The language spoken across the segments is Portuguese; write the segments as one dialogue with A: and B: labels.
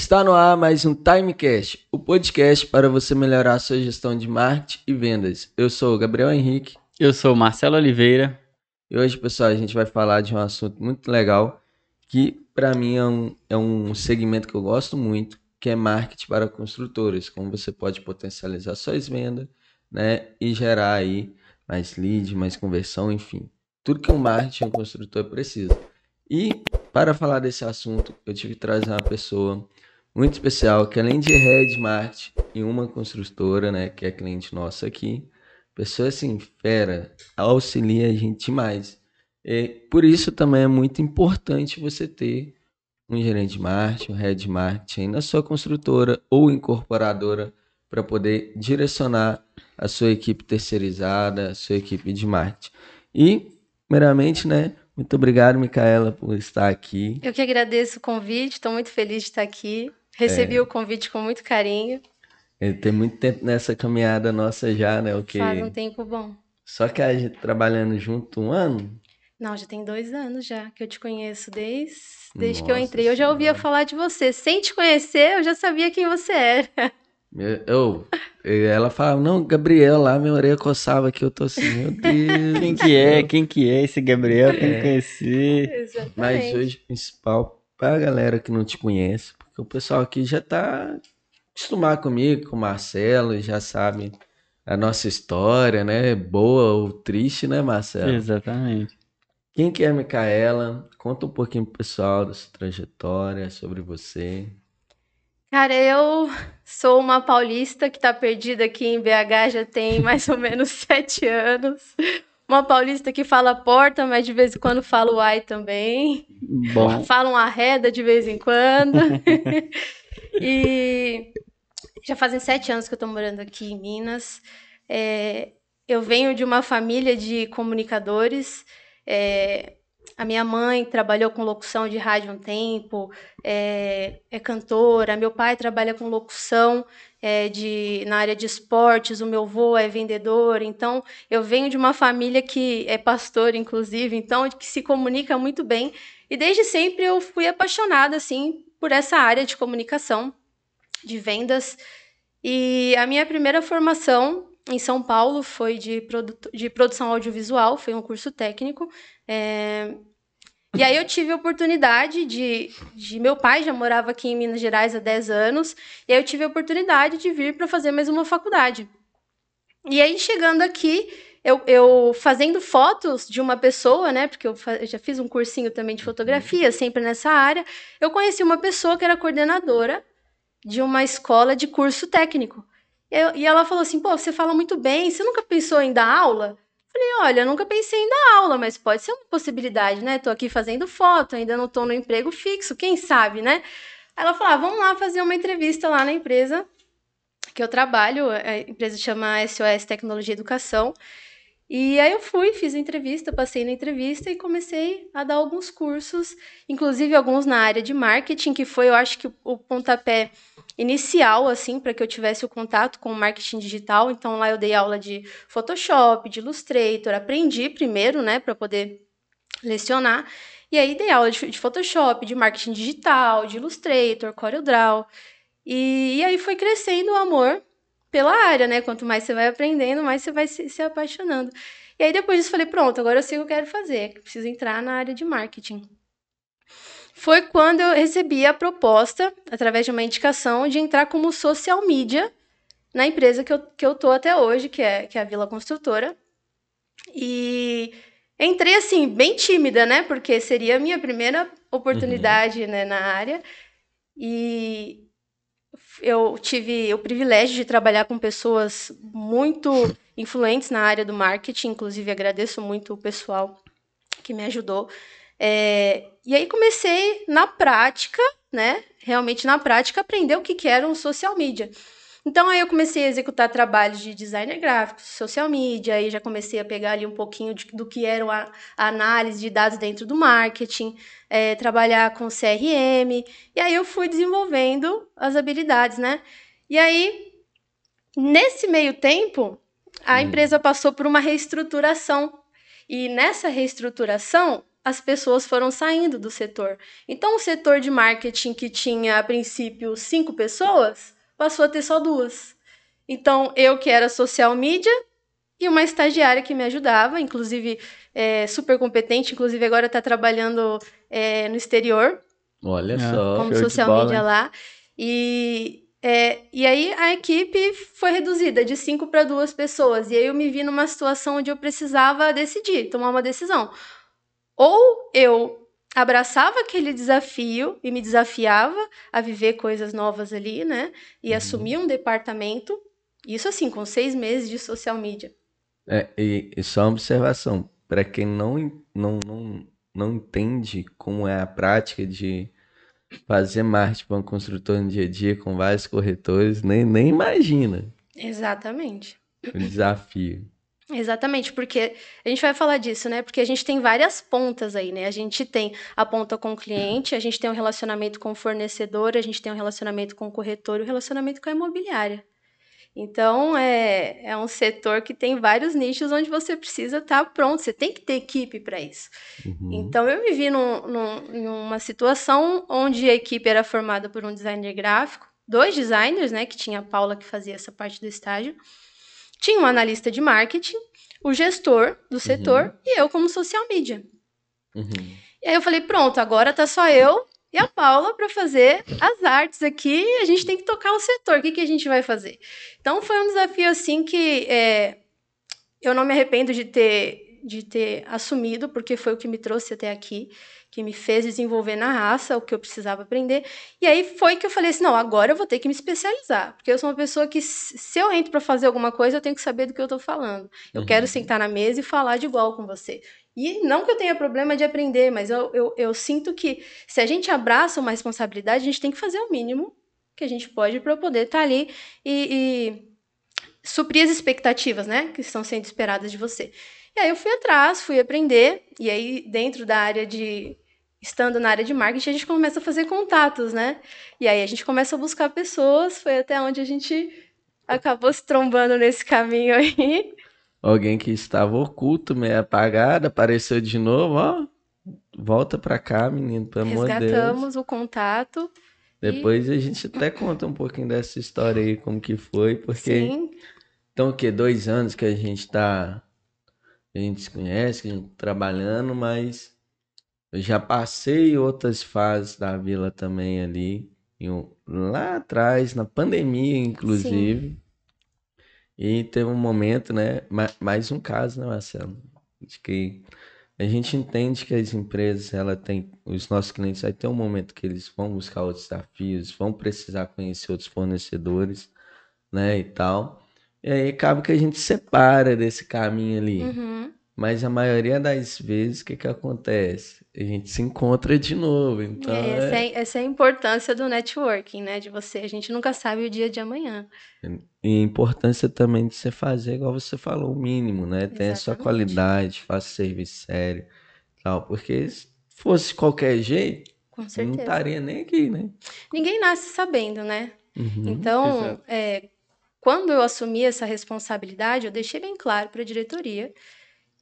A: Está no ar mais um Timecast, o podcast para você melhorar a sua gestão de marketing e vendas. Eu sou o Gabriel Henrique.
B: Eu sou o Marcelo Oliveira.
A: E hoje, pessoal, a gente vai falar de um assunto muito legal que, para mim, é um, é um segmento que eu gosto muito, que é marketing para construtoras. Como você pode potencializar suas vendas, né? E gerar aí mais lead, mais conversão, enfim. Tudo que um marketing um construtor precisa. E para falar desse assunto, eu tive que trazer uma pessoa muito especial, que além de Red Mart e uma construtora, né, que é cliente nossa aqui, pessoa assim, fera, auxilia a gente demais. E por isso também é muito importante você ter um gerente de marketing, um head de marketing na sua construtora ou incorporadora para poder direcionar a sua equipe terceirizada, a sua equipe de marketing. E, primeiramente, né, muito obrigado, Micaela, por estar aqui.
C: Eu que agradeço o convite, estou muito feliz de estar aqui. Recebi é. o convite com muito carinho.
A: Ele tem muito tempo nessa caminhada nossa já, né? O que...
C: Faz um tempo bom.
A: Só que a gente trabalhando junto um ano?
C: Não, já tem dois anos já que eu te conheço desde, desde que eu entrei. Eu já ouvia falar de você. Sem te conhecer, eu já sabia quem você era.
A: Eu, ela falava, não, Gabriel lá, minha orelha coçava aqui, eu tô assim, meu Deus.
B: Quem que é? Quem que é esse Gabriel? Quem é. conhecer?
C: Exatamente.
A: Mas hoje, principal, pra galera que não te conhece, o pessoal aqui já tá acostumado comigo, com o Marcelo, já sabe a nossa história, né? Boa ou triste, né, Marcelo?
B: Exatamente.
A: Quem que é a Micaela? Conta um pouquinho pro pessoal da sua trajetória, sobre você.
C: Cara, eu sou uma paulista que está perdida aqui em BH já tem mais ou menos sete anos. Uma paulista que fala porta, mas de vez em quando fala uai também.
B: Bom.
C: Fala um arreda de vez em quando. e já fazem sete anos que eu estou morando aqui em Minas. É, eu venho de uma família de comunicadores. É, a minha mãe trabalhou com locução de rádio um tempo, é, é cantora. Meu pai trabalha com locução é, de, na área de esportes. O meu avô é vendedor. Então, eu venho de uma família que é pastor, inclusive, então que se comunica muito bem. E desde sempre eu fui apaixonada assim por essa área de comunicação, de vendas. E a minha primeira formação em São Paulo foi de, produ de produção audiovisual, foi um curso técnico. É, e aí eu tive a oportunidade de, de. Meu pai já morava aqui em Minas Gerais há 10 anos, e aí eu tive a oportunidade de vir para fazer mais uma faculdade. E aí, chegando aqui, eu, eu, fazendo fotos de uma pessoa, né? Porque eu, eu, já fiz um cursinho também de fotografia, sempre nessa área. Eu conheci uma pessoa que era coordenadora de uma escola de curso técnico. Eu, e ela falou assim: pô, você fala muito bem, você nunca pensou em dar aula? Falei, olha, nunca pensei em dar aula, mas pode ser uma possibilidade, né? Tô aqui fazendo foto, ainda não tô no emprego fixo, quem sabe, né? Ela falou, ah, vamos lá fazer uma entrevista lá na empresa que eu trabalho, a empresa chama SOS Tecnologia e Educação. E aí eu fui, fiz entrevista, passei na entrevista e comecei a dar alguns cursos, inclusive alguns na área de marketing, que foi, eu acho que o pontapé inicial, assim, para que eu tivesse o contato com o marketing digital. Então, lá eu dei aula de Photoshop, de Illustrator, aprendi primeiro, né, para poder lecionar. E aí dei aula de, de, Photoshop, de marketing digital, de Illustrator, CorelDRAW. E, e aí foi crescendo o amor pela área, né? Quanto mais você vai aprendendo, mais você vai se, se apaixonando. E aí depois disso falei, pronto, agora eu sei o que eu quero fazer, preciso entrar na área de marketing foi quando eu recebi a proposta, através de uma indicação, de entrar como social media na empresa que eu, que eu tô até hoje, que é, que é a Vila Construtora. E entrei assim, bem tímida, né? Porque seria a minha primeira oportunidade uhum. né, na área. E eu tive o privilégio de trabalhar com pessoas muito influentes na área do marketing, inclusive agradeço muito o pessoal que me ajudou é, e aí comecei na prática, né? Realmente na prática, aprender o que, que era um social media. Então aí eu comecei a executar trabalhos de designer gráfico, social media, aí já comecei a pegar ali um pouquinho de, do que era a, a, análise de dados dentro do marketing, é, trabalhar com CRM, e aí eu fui desenvolvendo as habilidades, né? E aí, nesse meio tempo, a hum. empresa passou por uma reestruturação. E nessa reestruturação, as pessoas foram saindo do setor. Então, o setor de marketing que tinha, a princípio, cinco pessoas, passou a ter só duas. Então, eu que era social media e uma estagiária que me ajudava, inclusive é, super competente, inclusive agora está trabalhando é, no exterior.
A: Olha ah, só.
C: Como social bola, media hein? lá. E, é, e aí a equipe foi reduzida de cinco para duas pessoas. E aí eu me vi numa situação onde eu precisava decidir, tomar uma decisão. Ou eu abraçava aquele desafio e me desafiava a viver coisas novas ali, né? E uhum. assumir um departamento. Isso assim, com seis meses de social media.
A: É, e, e só uma observação, para quem não, não, não, não entende como é a prática de fazer marketing para um construtor no dia a dia com vários corretores, nem, nem imagina.
C: Exatamente.
A: O desafio.
C: Exatamente, porque a gente vai falar disso, né? Porque a gente tem várias pontas aí, né? A gente tem a ponta com o cliente, a gente tem um relacionamento com o fornecedor, a gente tem um relacionamento com o corretor e o um relacionamento com a imobiliária. Então, é, é um setor que tem vários nichos onde você precisa estar tá pronto, você tem que ter equipe para isso. Uhum. Então, eu me vi num, num, numa situação onde a equipe era formada por um designer gráfico, dois designers, né, que tinha a Paula que fazia essa parte do estágio, tinha um analista de marketing, o gestor do setor uhum. e eu como social media. Uhum. E aí eu falei, pronto, agora tá só eu e a Paula para fazer as artes aqui. A gente tem que tocar o setor. O que, que a gente vai fazer? Então foi um desafio assim que é, eu não me arrependo de ter, de ter assumido, porque foi o que me trouxe até aqui, que me fez desenvolver na raça o que eu precisava aprender. E aí foi que eu falei assim: não, agora eu vou ter que me especializar, porque eu sou uma pessoa que, se eu entro para fazer alguma coisa, eu tenho que saber do que eu estou falando. Eu uhum. quero sentar na mesa e falar de igual com você. E não que eu tenha problema de aprender, mas eu, eu, eu sinto que se a gente abraça uma responsabilidade, a gente tem que fazer o mínimo que a gente pode para poder estar tá ali e, e suprir as expectativas, né, que estão sendo esperadas de você. E aí eu fui atrás, fui aprender, e aí dentro da área de estando na área de marketing, a gente começa a fazer contatos, né? E aí a gente começa a buscar pessoas, foi até onde a gente acabou se trombando nesse caminho aí.
A: Alguém que estava oculto, meio apagado, apareceu de novo, ó. Volta pra cá, menino, pelo amor de Deus.
C: Resgatamos o contato.
A: Depois e... a gente até conta um pouquinho dessa história aí, como que foi, porque... Sim. Então, o quê? Dois anos que a gente tá... A gente se conhece, que a gente tá trabalhando, mas... Eu já passei outras fases da vila também ali. Lá atrás, na pandemia, inclusive. Sim. E teve um momento, né? Mais um caso, né, Marcelo? De que a gente entende que as empresas, ela tem, os nossos clientes vai ter um momento que eles vão buscar outros desafios, vão precisar conhecer outros fornecedores, né, e tal. E aí acaba que a gente separa desse caminho ali. Uhum. Mas a maioria das vezes, o que que acontece? A gente se encontra de novo, então... É,
C: essa, é... essa é a importância do networking, né? De você, a gente nunca sabe o dia de amanhã.
A: E a importância também de você fazer, igual você falou, o mínimo, né? Tem a sua qualidade, faça serviço sério, tal. Porque se fosse qualquer jeito, Com certeza. não estaria nem aqui, né?
C: Ninguém nasce sabendo, né? Uhum, então, é, quando eu assumi essa responsabilidade, eu deixei bem claro para a diretoria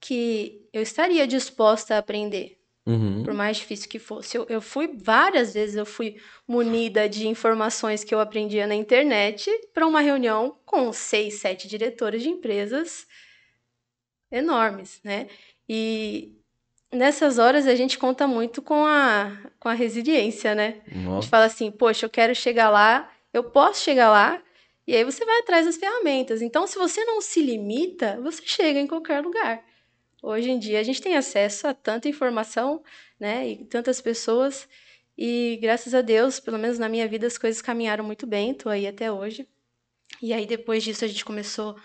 C: que eu estaria disposta a aprender. Uhum. Por mais difícil que fosse. Eu, eu fui várias vezes, eu fui munida de informações que eu aprendia na internet para uma reunião com seis, sete diretores de empresas enormes, né? E nessas horas a gente conta muito com a, com a resiliência, né? Nossa. A gente fala assim, poxa, eu quero chegar lá, eu posso chegar lá, e aí você vai atrás das ferramentas. Então, se você não se limita, você chega em qualquer lugar. Hoje em dia a gente tem acesso a tanta informação, né, e tantas pessoas, e graças a Deus, pelo menos na minha vida, as coisas caminharam muito bem, estou aí até hoje. E aí depois disso a gente começou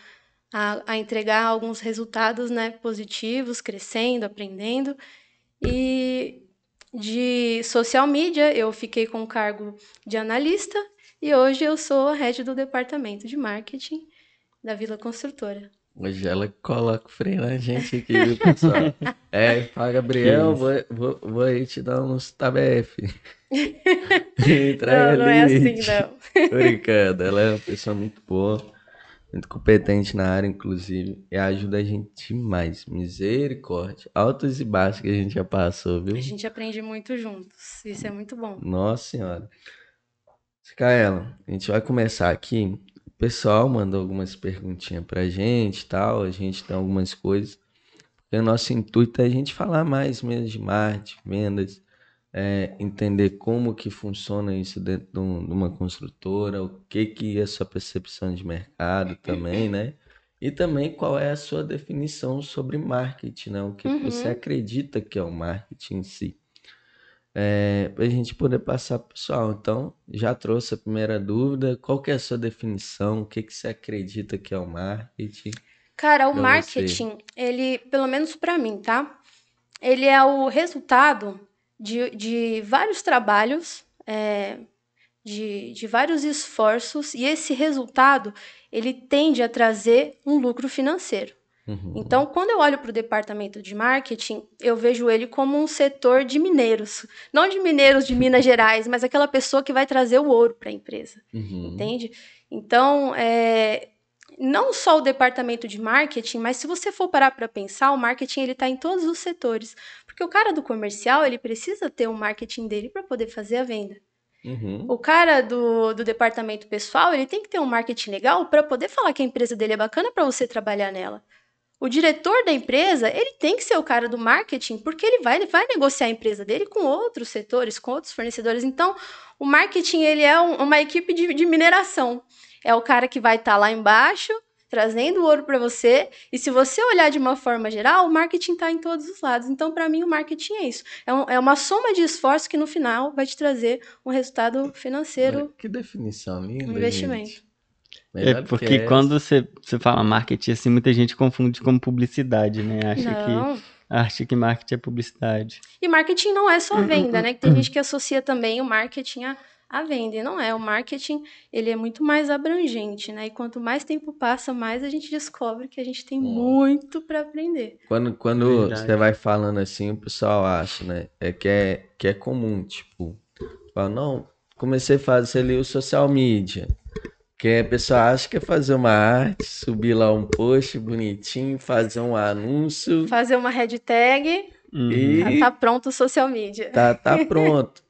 C: a, a entregar alguns resultados, né, positivos, crescendo, aprendendo. E de social media eu fiquei com o cargo de analista e hoje eu sou a head do departamento de marketing da Vila Construtora.
A: Hoje ela coloca o freio na gente aqui, viu, pessoal? é, fala, Gabriel, vou, vou, vou aí te dar uns tabef.
C: não, não é assim, não.
A: Tô brincando, ela é uma pessoa muito boa. muito competente na área, inclusive, e ajuda a gente demais. Misericórdia. Altos e baixos que a gente já passou, viu?
C: A gente aprende muito juntos. Isso é muito bom.
A: Nossa senhora. Micaela, a gente vai começar aqui. O pessoal mandou algumas perguntinhas pra gente tal. A gente tem algumas coisas. Porque o nosso intuito é a gente falar mais mesmo de marketing, vendas, é, entender como que funciona isso dentro de, um- de uma construtora, o que que é a sua percepção de mercado também, né? E também qual é a sua definição sobre marketing, né? O que que você
C: Uhum.
A: acredita que é o marketing em si. É, para a gente poder passar pro pessoal. Então, já trouxe a primeira dúvida. Qual que é a sua definição? O que que você acredita que é o marketing?
C: Cara, o marketing, ele, pelo menos pra mim, tá? Ele é o resultado de, de vários trabalhos, é, de, de vários esforços, e esse resultado, ele tende a trazer um lucro financeiro.
A: Uhum.
C: Então, quando eu olho para o departamento de marketing, eu vejo ele como um setor de mineiros. Não de mineiros de Minas Gerais, mas aquela pessoa que vai trazer o ouro para a empresa.
A: Uhum.
C: Entende? Então, é, não só o departamento de marketing, mas se você for parar para pensar, o marketing ele está em todos os setores. Porque o cara do comercial, ele precisa ter o marketing dele para poder fazer a venda.
A: Uhum.
C: O cara do, do departamento pessoal, ele tem que ter um marketing legal para poder falar que a empresa dele é bacana para você trabalhar nela. O diretor da empresa, ele tem que ser o cara do marketing, porque ele vai, ele vai negociar a empresa dele com outros setores, com outros fornecedores. Então, o marketing, ele é um- uma equipe de, de mineração. É o cara que vai estar lá embaixo, trazendo ouro para você. E se você olhar de uma forma geral, o marketing está em todos os lados. Então, para mim, o marketing é isso. É, um- é uma soma de esforço que, no final, vai te trazer um resultado financeiro.
A: Que definição linda,
C: Um investimento.
A: gente.
B: É porque quando você, você fala marketing, assim, muita gente confunde com publicidade, né? Acha
C: Não.
B: que acha que marketing é publicidade.
C: E marketing não é só
B: Hum,
C: venda,
B: hum,
C: né? Que tem gente que associa também o marketing a, a venda. E não é. O marketing, ele é muito mais abrangente, né? E quanto mais tempo passa, mais a gente descobre que a gente tem muito para aprender.
A: Quando, quando
B: Verdade.
A: você vai falando assim, o pessoal acha, né? É que é, que é comum, tipo, fala, não, comecei a fazer ali o social media. Que a pessoa acha que é fazer uma arte, subir lá um post bonitinho, fazer um anúncio
C: Fazer uma hashtag,
B: Uhum.
A: e
C: tá pronto o social media.
A: tá, tá pronto.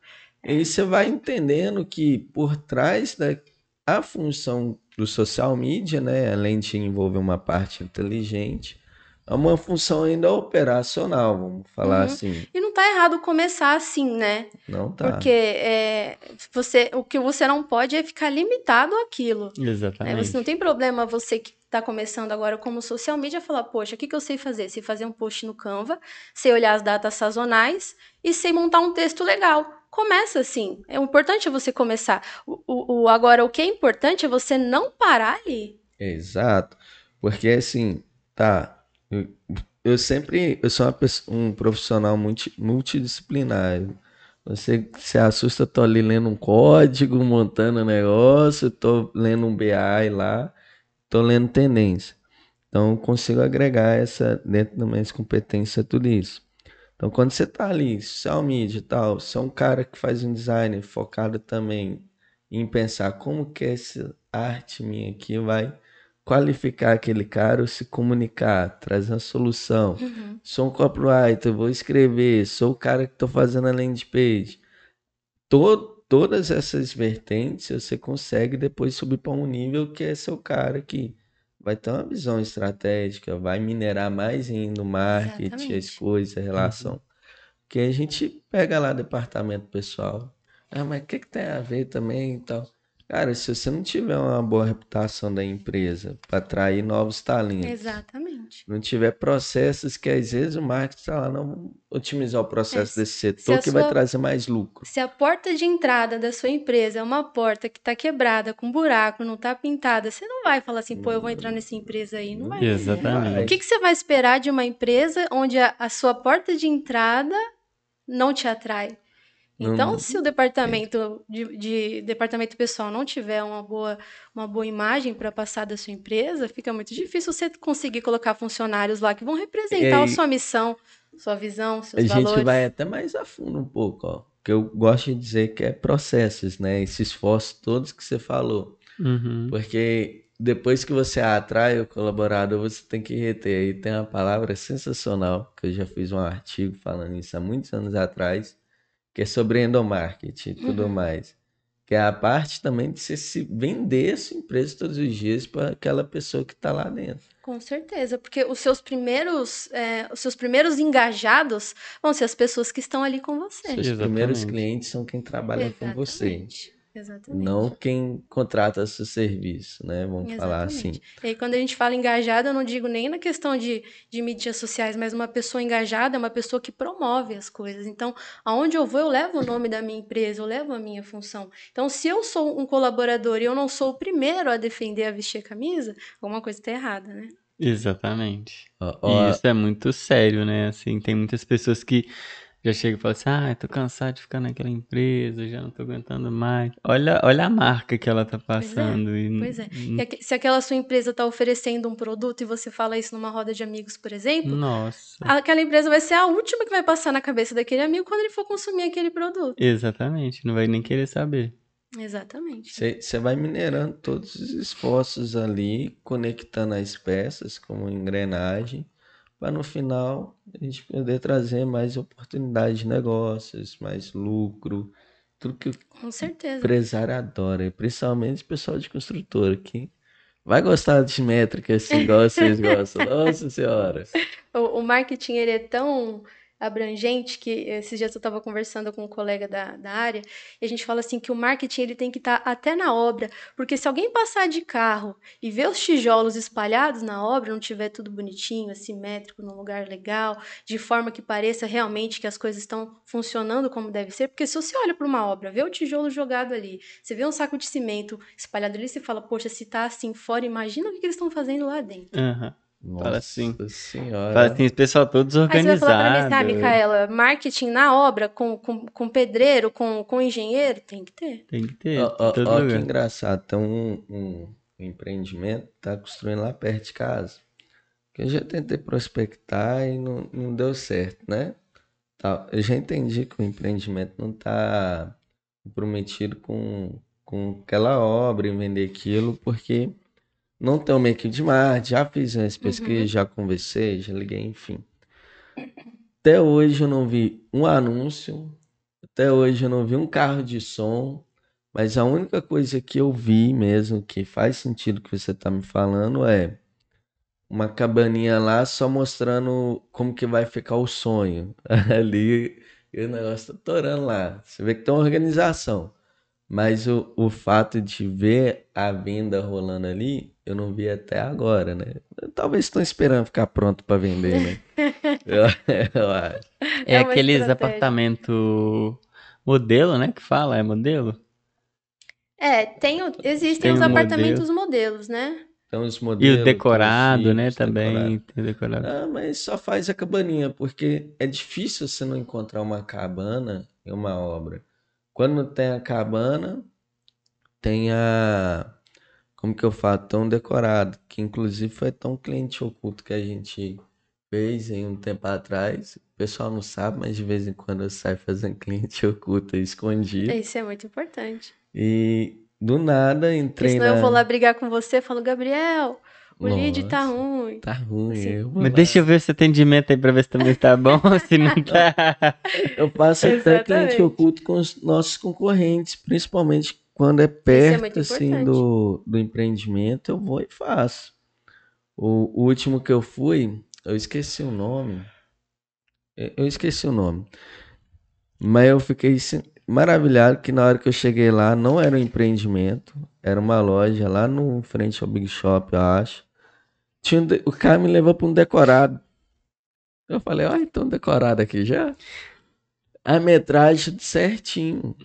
A: E você vai entendendo que por trás da a função do social media, né, além de envolver uma parte inteligente, é uma função ainda operacional, vamos falar
C: Uhum.
A: assim.
C: E não tá errado começar assim, né?
A: Não tá.
C: Porque é, você, o que você não pode é ficar limitado àquilo. né?
B: Exatamente.
C: Você não tem problema você que está começando agora como social media falar, poxa, o que, que eu sei fazer? Sei fazer um post no Canva, sei olhar as datas sazonais e sei montar um texto legal. Começa assim. É o importante é você começar. O, o, o- agora, o que é importante é você não parar ali.
A: Exato. Porque assim, tá. Eu, sempre. Eu sou uma um profissional multi, multidisciplinar. Você se assusta, tô ali lendo um código, montando um negócio, tô lendo um BI lá, tô lendo tendência. Então, consigo agregar essa, dentro das minhas competências, tudo isso. Então, quando você tá ali, social media e tal, você é um cara que faz um design focado também em pensar como que essa arte minha aqui vai qualificar aquele cara ou se comunicar, trazer uma solução. Sou um copywriter, vou escrever, sou o cara que estou fazendo a landing page. To- todas essas vertentes você consegue depois subir para um nível que é seu cara que vai ter uma visão estratégica, vai minerar mais ainda o marketing, as
C: Exatamente.
A: coisas, a relação. Porque a gente pega lá departamento pessoal. Ah, mas o que, que tem a ver também e tal? Cara, se você não tiver uma boa reputação da empresa para atrair novos talentos,
C: Exatamente.
A: não tiver processos que às vezes o marketing está lá, não otimizar o processo
C: É,
A: desse
C: se
A: setor
C: a
A: que vai
C: sua-
A: trazer mais lucro.
C: Se a porta de entrada da sua empresa é uma porta que está quebrada, com buraco, não está pintada, você não vai falar assim, pô, eu vou entrar nessa empresa aí. Não vai.
B: Exatamente.
C: O que, que você vai esperar de uma empresa onde a, a sua porta de entrada não te atrai? Então,
A: Não-
C: se o departamento de, de- departamento pessoal não tiver uma boa, uma boa imagem para passar da sua empresa, fica muito difícil você conseguir colocar funcionários lá que vão representar
A: É,
C: a sua missão, sua visão,
A: A
C: seus
A: gente
C: valores.
A: vai até mais a fundo um pouco, ó. Que eu gosto de dizer que é processos, né? Esse esforço todos que você falou.
B: Uhum.
A: Porque depois que você atrai o colaborador, você tem que reter. Aí tem uma palavra sensacional, que eu já fiz um artigo falando isso há muitos anos atrás, que é sobre endomarketing e tudo
C: Uhum.
A: mais. Que é a parte também de você se vender a sua empresa todos os dias para aquela pessoa que está lá dentro.
C: Com certeza, porque os seus primeiros, é, os seus primeiros engajados vão ser as pessoas que estão ali com você.
A: Seus
B: Exatamente.
A: primeiros clientes são quem trabalha com você.
C: Exatamente. Exatamente.
A: Não quem contrata seu serviço, né? Vamos falar assim.
C: Exatamente. E aí, quando a gente fala engajada, eu não digo nem na questão de, de mídias sociais, mas uma pessoa engajada é uma pessoa que promove as coisas. Então, aonde eu vou, eu levo o nome da minha empresa, eu levo a minha função. Então, se eu sou um colaborador e eu não sou o primeiro a defender a vestir a camisa, alguma coisa está errada, né?
B: Exatamente.
A: Ó,
B: E
A: ó,
B: isso é muito sério, né? Assim, tem muitas pessoas que já chegam e falam assim: ah, tô cansado de ficar naquela empresa, já não tô aguentando mais. Olha, olha a marca que ela tá passando. e
C: Pois é. E aque- se aquela sua empresa está oferecendo um produto e você fala isso numa roda de amigos, por exemplo,
B: Nossa.
C: aquela empresa vai ser a última que vai passar na cabeça daquele amigo quando ele for consumir aquele produto.
B: Exatamente. Não vai nem querer saber.
C: Exatamente.
A: Você vai minerando todos os esforços ali, conectando as peças como engrenagem, para no final a gente poder trazer mais oportunidades de negócios, mais lucro, tudo que o
C: Com certeza.
A: empresário adora, principalmente o pessoal de construtora, que vai gostar de métrica assim, igual vocês gostam. Nossa Senhora!
C: O, o marketing ele é tão abrangente que esses dias eu estava conversando com um colega da, da área e a gente fala assim que o marketing ele tem que estar até na obra, porque se alguém passar de carro e ver os tijolos espalhados na obra, não tiver tudo bonitinho, assimétrico, num lugar legal, de forma que pareça realmente que as coisas estão funcionando como deve ser, porque se você olha para uma obra, vê o tijolo jogado ali, você vê um saco de cimento espalhado ali, você fala, poxa, se tá assim fora, imagina o que que eles estão fazendo lá dentro.
B: Aham.
A: Nossa
B: Fala assim.
A: Senhora!
B: Fala assim, esse pessoal todo
C: Aí você vai
B: desorganizado.
C: falar pra mim, sabe, Micaela, marketing na obra, com, com, com pedreiro, com, com engenheiro, tem que ter.
B: Tem que ter.
A: Ó, ó, ó, que engraçado, tem um, um empreendimento tá construindo lá perto de casa. Que eu já tentei prospectar e não, não deu certo, né? Tá, eu já entendi que o empreendimento não tá comprometido com, com aquela obra e vender aquilo, porque não tem uma equipe de marketing, já fiz as pesquisas, já conversei, já liguei, enfim. Até hoje eu não vi um anúncio, até hoje eu não vi um carro de som, mas a única coisa que eu vi mesmo que faz sentido que você tá me falando é uma cabaninha lá só mostrando como que vai ficar o sonho. Ali e o negócio tá torando lá. Você vê que tem uma organização. Mas o, o fato de ver a venda rolando ali, eu não vi até agora, né? Talvez estão esperando ficar pronto para vender, né? Eu, eu acho.
B: É,
C: É
B: aqueles
C: estratégia.
B: apartamento modelo, né? Que fala, é modelo?
C: É, tem, o- existem
B: Tem
C: os
B: um
C: apartamentos modelos, né?
A: Tem uns
B: E
A: modelos.
B: o
A: tem
B: decorado,
A: uns
B: né? Também
A: decorado.
B: tem decorado.
A: Ah, mas só faz a cabaninha, porque é difícil você não encontrar uma cabana em uma obra. Quando tem a cabana, tem a. Como que eu falo? Tão decorado, que inclusive foi tão cliente oculto que a gente fez em um tempo atrás. O pessoal não sabe, mas de vez em quando eu saio fazendo cliente oculto escondido.
C: Isso é muito importante.
A: E do nada
C: Porque
A: entrei
C: senão eu
A: na.
C: vou lá brigar com você e falo, Gabriel, o lead tá
A: Nossa,
C: ruim.
A: Tá ruim.
C: Assim.
A: Eu,
B: Mas
A: lá.
B: deixa eu ver esse atendimento aí pra ver se também tá bom, se não tá.
A: Eu passo até cliente
C: Exatamente.
A: oculto com os nossos concorrentes, principalmente quando é
C: é
A: perto
C: muito
A: assim do, do empreendimento, eu vou e faço. O, o último que eu fui, eu esqueci o nome. Eu eu esqueci o nome. Mas eu fiquei maravilhado que na hora que eu cheguei lá, não era um empreendimento, era uma loja lá no frente ao Big Shop, eu acho. Tinha um de- o cara me levou para um decorado. Eu falei, ó, então decorado aqui já. A metragem certinho.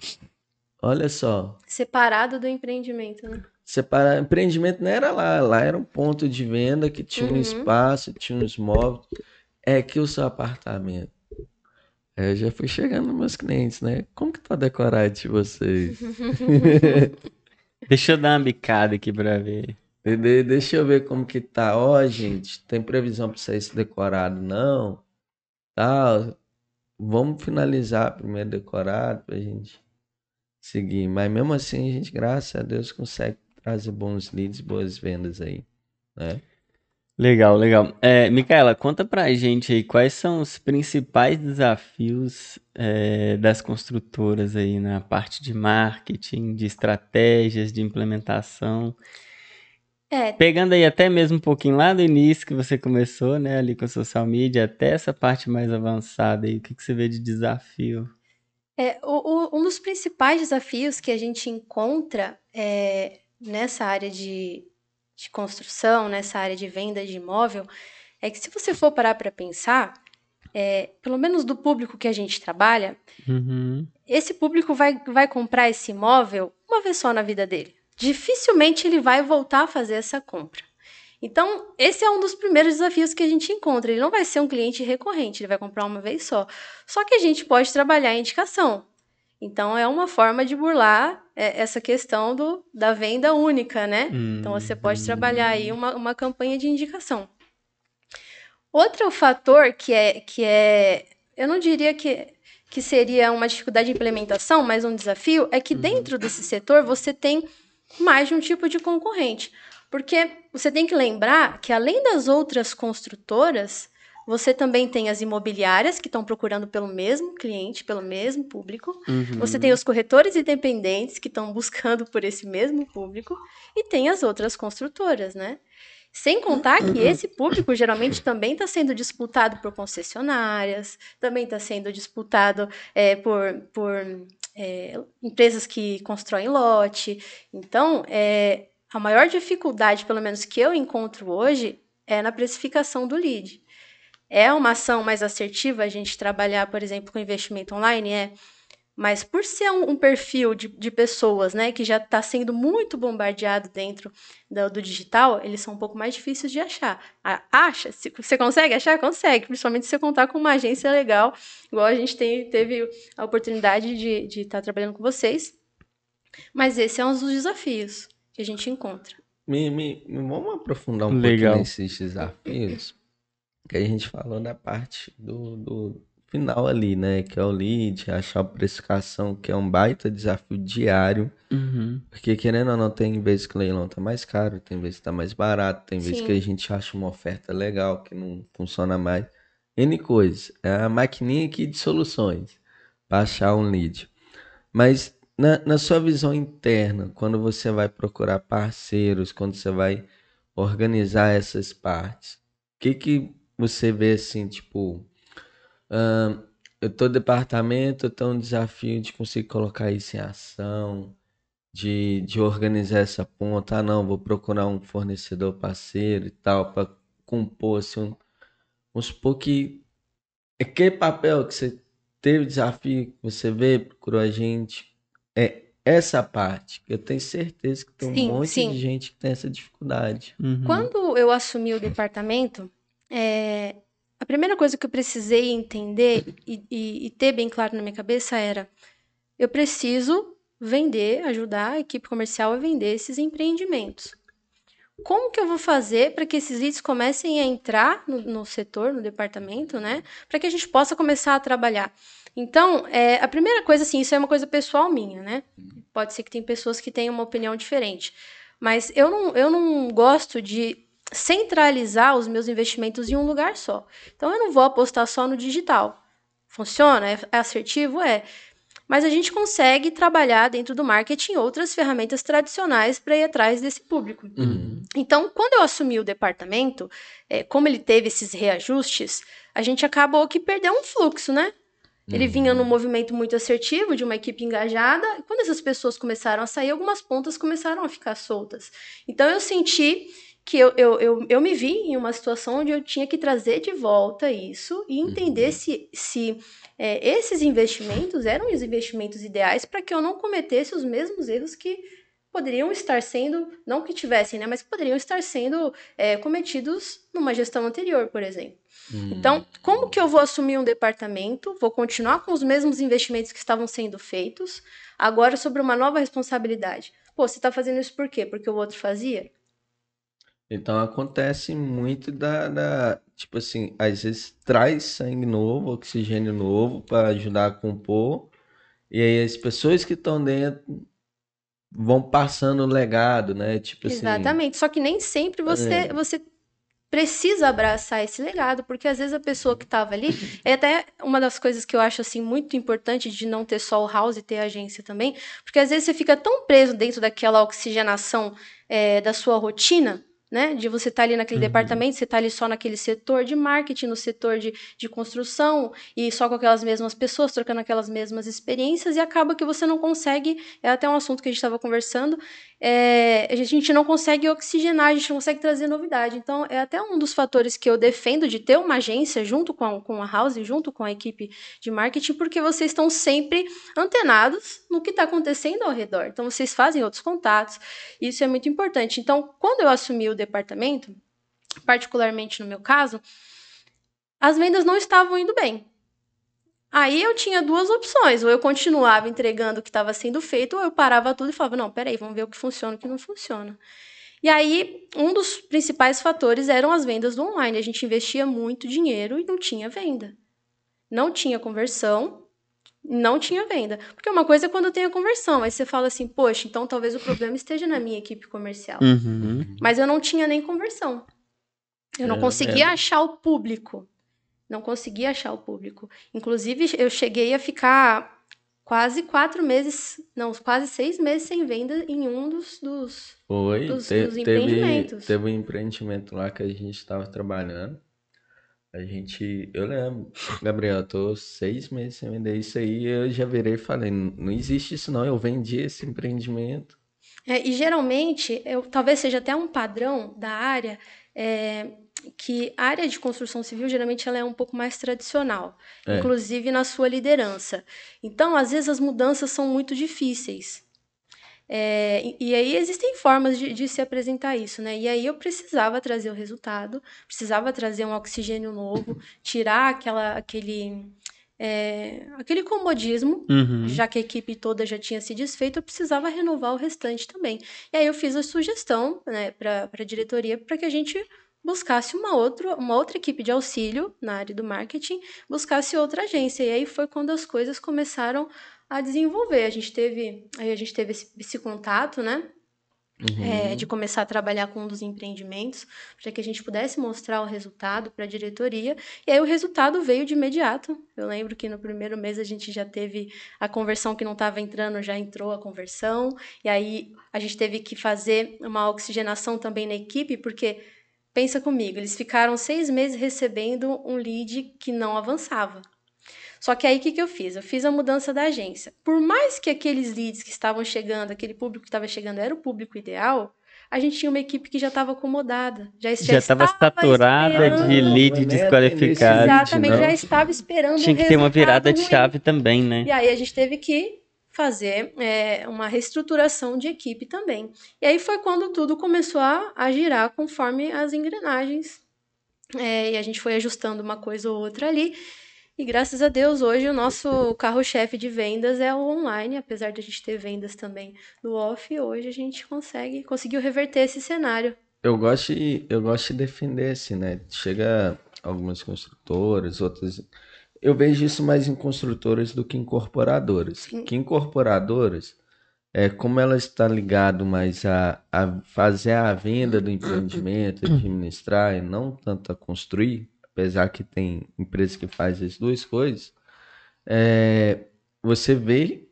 A: Olha só.
C: Separado do empreendimento, né?
A: Separar, empreendimento não era lá, lá era um ponto de venda que tinha um
C: Uhum.
A: espaço, tinha uns móveis. É que o seu apartamento. Aí Eu já fui chegando nos meus clientes, né? Como que tá decorado de vocês?
B: Deixa eu dar uma bicada aqui pra ver.
A: De- de- Deixa eu ver como que tá. Ó, gente, tem previsão para sair esse decorado, não? Tá, vamos finalizar primeiro decorado pra gente seguir. Mas mesmo assim, a gente, graças a Deus, consegue trazer bons leads, boas vendas aí, né?
B: Legal, legal. É, Micaela, conta pra gente aí quais são os principais desafios é, das construtoras aí na parte de marketing, de estratégias, de implementação.
C: É,
B: Pegando aí até mesmo um pouquinho lá do início que você começou, né, ali com a social media, até essa parte mais avançada aí, o que, que você vê de desafio?
C: É, o- o- um dos principais desafios que a gente encontra é, nessa área de, de construção, nessa área de venda de imóvel, é que se você for parar para pensar, é, pelo menos do público que a gente trabalha,
B: Uhum,
C: esse público vai, vai comprar esse imóvel uma vez só na vida dele. Dificilmente ele vai voltar a fazer essa compra. Então, esse é um dos primeiros desafios que a gente encontra. Ele não vai ser um cliente recorrente, ele vai comprar uma vez só. Só que a gente pode trabalhar a indicação. Então, é uma forma de burlar é, essa questão do, da venda única, né? Então, você pode trabalhar aí uma, uma campanha de indicação. Outro fator que é, que é eu não diria que, que seria uma dificuldade de implementação, mas um desafio, é que dentro desse setor você tem mais de um tipo de concorrente. Porque você tem que lembrar que, além das outras construtoras, você também tem as imobiliárias que estão procurando pelo mesmo cliente, pelo mesmo público.
B: uhum.
C: Você tem os corretores independentes que estão buscando por esse mesmo público e tem as outras construtoras, né? Sem contar que esse público geralmente também está sendo disputado por concessionárias, também está sendo disputado é, por, por é, empresas que constroem lote. Então, é, a maior dificuldade, pelo menos que eu encontro hoje, é na precificação do lead. É uma ação mais assertiva a gente trabalhar, por exemplo, com investimento online? É. Mas por ser um, um perfil de, de pessoas né, que já está sendo muito bombardeado dentro do, do digital, eles são um pouco mais difíceis de achar. A- Acha? Se- Você consegue achar? Consegue, principalmente se você contar com uma agência legal, igual a gente tem, teve a oportunidade de estar trabalhando com vocês. Mas esse é um dos desafios que a gente encontra.
A: Me, me, me- vamos aprofundar um
B: Legal.
A: pouquinho nesses desafios, que a gente falou da parte do, do final ali, né? Que é o lead, achar a precificação, que é um baita desafio diário,
B: Uhum.
A: porque querendo ou não, tem vezes que o leilão tá mais caro, tem vezes que tá mais barato, tem vezes
C: Sim.
A: que a gente acha uma oferta legal que não funciona mais. N coisas. É a maquininha aqui de soluções para achar um lead. Mas na, na sua visão interna, quando você vai procurar parceiros, quando você vai organizar essas partes, o que que você vê assim, tipo, ahn, eu tô no departamento, eu tenho um desafio de conseguir colocar isso em ação, de, de organizar essa ponta, ah não, vou procurar um fornecedor parceiro e tal, para compor assim, um, vamos supor que aquele papel que você teve desafio, que você vê, procurou a gente, é essa parte, que eu tenho certeza que tem um
C: Sim,
A: monte
C: sim.
A: de gente que tem essa dificuldade.
B: Uhum.
C: Quando eu assumi o departamento, é, a primeira coisa que eu precisei entender e, e- e ter bem claro na minha cabeça era: eu preciso vender, ajudar a equipe comercial a vender esses empreendimentos. Como que eu vou fazer para que esses leads comecem a entrar no, no setor, no departamento, né? Para que a gente possa começar a trabalhar. Então, é, a primeira coisa, assim, isso é uma coisa pessoal minha, né? Pode ser que tem pessoas que tenham uma opinião diferente. Mas eu não, eu não gosto de centralizar os meus investimentos em um lugar só. Então, eu não vou apostar só no digital. Funciona? É é assertivo? É. Mas a gente consegue trabalhar dentro do marketing outras ferramentas tradicionais para ir atrás desse público.
A: Uhum.
C: Então, quando eu assumi o departamento, eh, como ele teve esses reajustes, a gente acabou que perdeu um fluxo, né? Ele vinha num movimento muito assertivo, de uma equipe engajada, e quando essas pessoas começaram a sair, algumas pontas começaram a ficar soltas. Então, eu senti que eu, eu, eu, eu me vi em uma situação onde eu tinha que trazer de volta isso e entender
A: Uhum.
C: se, se eh, esses investimentos eram os investimentos ideais para que eu não cometesse os mesmos erros que poderiam estar sendo, não que tivessem, né, mas que poderiam estar sendo eh, cometidos numa gestão anterior, por exemplo.
A: Uhum.
C: Então, como que eu vou assumir um departamento? Vou continuar com os mesmos investimentos que estavam sendo feitos, agora sobre uma nova responsabilidade. Pô, você está fazendo isso por quê? Porque o outro fazia?
A: Então acontece muito da, da- tipo assim, às vezes traz sangue novo, oxigênio novo para ajudar a compor, e aí as pessoas que estão dentro vão passando o legado, né? Tipo assim.
C: Exatamente. Só que nem sempre você,
A: É.
C: você precisa abraçar esse legado, porque às vezes a pessoa que estava ali, é até uma das coisas que eu acho assim muito importante de não ter só o house e ter a agência também, porque às vezes você fica tão preso dentro daquela oxigenação é, da sua rotina, né? De você estar ali naquele
B: Uhum.
C: departamento, você está ali só naquele setor de marketing, no setor de, de construção, e só com aquelas mesmas pessoas, trocando aquelas mesmas experiências, e acaba que você não consegue. É até um assunto que a gente estava conversando. é, a gente não consegue oxigenar, a gente não consegue trazer novidade. Então, é até um dos fatores que eu defendo de ter uma agência junto com a, com a House, junto com a equipe de marketing, porque vocês estão sempre antenados no que está acontecendo ao redor. Então, vocês fazem outros contatos, isso é muito importante. Então, quando eu assumi o departamento, particularmente no meu caso, as vendas não estavam indo bem. Aí eu tinha duas opções, ou eu continuava entregando o que estava sendo feito, ou eu parava tudo e falava, não, peraí, vamos ver o que funciona e o que não funciona. E aí, um dos principais fatores eram as vendas do online. A gente investia muito dinheiro e não tinha venda. Não tinha conversão, não tinha venda. Porque uma coisa é quando tem a conversão, aí você fala assim, poxa, então talvez o problema esteja na minha equipe comercial.
B: Uhum.
C: Mas eu não tinha nem conversão. Eu não
A: É,
C: conseguia
A: é.
C: achar o público. Não conseguia achar o público. Inclusive, eu cheguei a ficar quase quatro meses, não, quase seis meses sem venda em um dos. dos...
A: Foi,
C: Dos-
A: te-
C: dos
A: teve,
C: empreendimentos.
A: teve um empreendimento lá que a gente estava trabalhando. A gente, eu lembro, Gabriel, eu tô seis meses sem vender isso aí. Eu já virei e falei: não existe isso não. Eu vendi esse empreendimento.
C: É, e geralmente, eu, talvez seja até um padrão da área, é, que a área de construção civil geralmente ela é um pouco mais tradicional,
A: É.
C: inclusive na sua liderança. Então, às vezes, as mudanças são muito difíceis. É, e, e aí existem formas de, de se apresentar isso, né? E aí eu precisava trazer o resultado, precisava trazer um oxigênio novo, tirar aquela, aquele, é, aquele comodismo
B: Uhum.
C: já que a equipe toda já tinha se desfeito, eu precisava renovar o restante também. E aí eu fiz a sugestão né, para a diretoria para que a gente buscasse uma outra, uma outra equipe de auxílio na área do marketing, buscasse outra agência. E aí foi quando as coisas começaram a desenvolver. A gente teve, aí a gente teve esse, esse contato, né?
A: Uhum.
C: é, de começar a trabalhar com um dos empreendimentos, para que a gente pudesse mostrar o resultado para a diretoria. E aí o resultado veio de imediato. Eu lembro que no primeiro mês a gente já teve a conversão que não estava entrando, já entrou a conversão. E aí a gente teve que fazer uma oxigenação também na equipe, porque pensa comigo, eles ficaram seis meses recebendo um lead que não avançava. Só que aí o que, que eu fiz? Eu fiz a mudança da agência. Por mais que aqueles leads que estavam chegando, aquele público que estava chegando era o público ideal, a gente tinha uma equipe que já estava acomodada. Já,
B: Já estava saturada
C: esperando-
B: de lead
A: Não
B: desqualificado.
C: Exatamente,
A: não.
C: já estava esperando
B: Tinha que ter uma virada de chave também, né?
C: E aí a gente teve que fazer é, uma reestruturação de equipe também. E aí foi quando tudo começou a, a girar conforme as engrenagens. É, e a gente foi ajustando uma coisa ou outra ali. E graças a Deus, hoje o nosso carro-chefe de vendas é o online, apesar de a gente ter vendas também no off, hoje a gente consegue, conseguiu reverter esse cenário.
A: Eu gosto de, eu gosto de defender assim, né? Chega algumas construtoras, outras. Eu vejo isso mais em construtoras do que em incorporadoras.
C: Sim.
A: Que incorporadoras, é, como ela está ligado mais a, a fazer a venda do empreendimento, administrar e não tanto a construir, apesar que tem empresas que fazem as duas coisas, é, você vê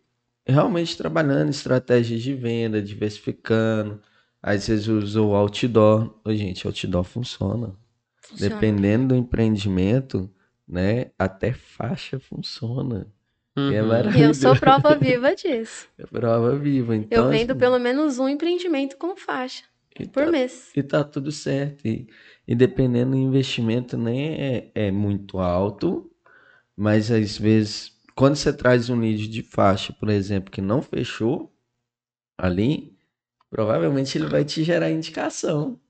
A: realmente trabalhando estratégias de venda, diversificando. Às vezes usa o outdoor. Ô, gente, outdoor funciona.
C: Funciona.
A: Dependendo do empreendimento, né? Até faixa funciona. E é
B: Uhum.
C: E
A: maravilhoso.
C: eu sou prova viva disso.
A: É prova viva. Então,
C: Eu vendo
A: assim,
C: pelo menos um empreendimento com faixa
A: e
C: por
A: tá-
C: mês.
A: E tá tudo certo. E, e dependendo do investimento, nem é, é muito alto, mas às vezes, quando você traz um lead de faixa, por exemplo, que não fechou ali, provavelmente ele vai te gerar indicação.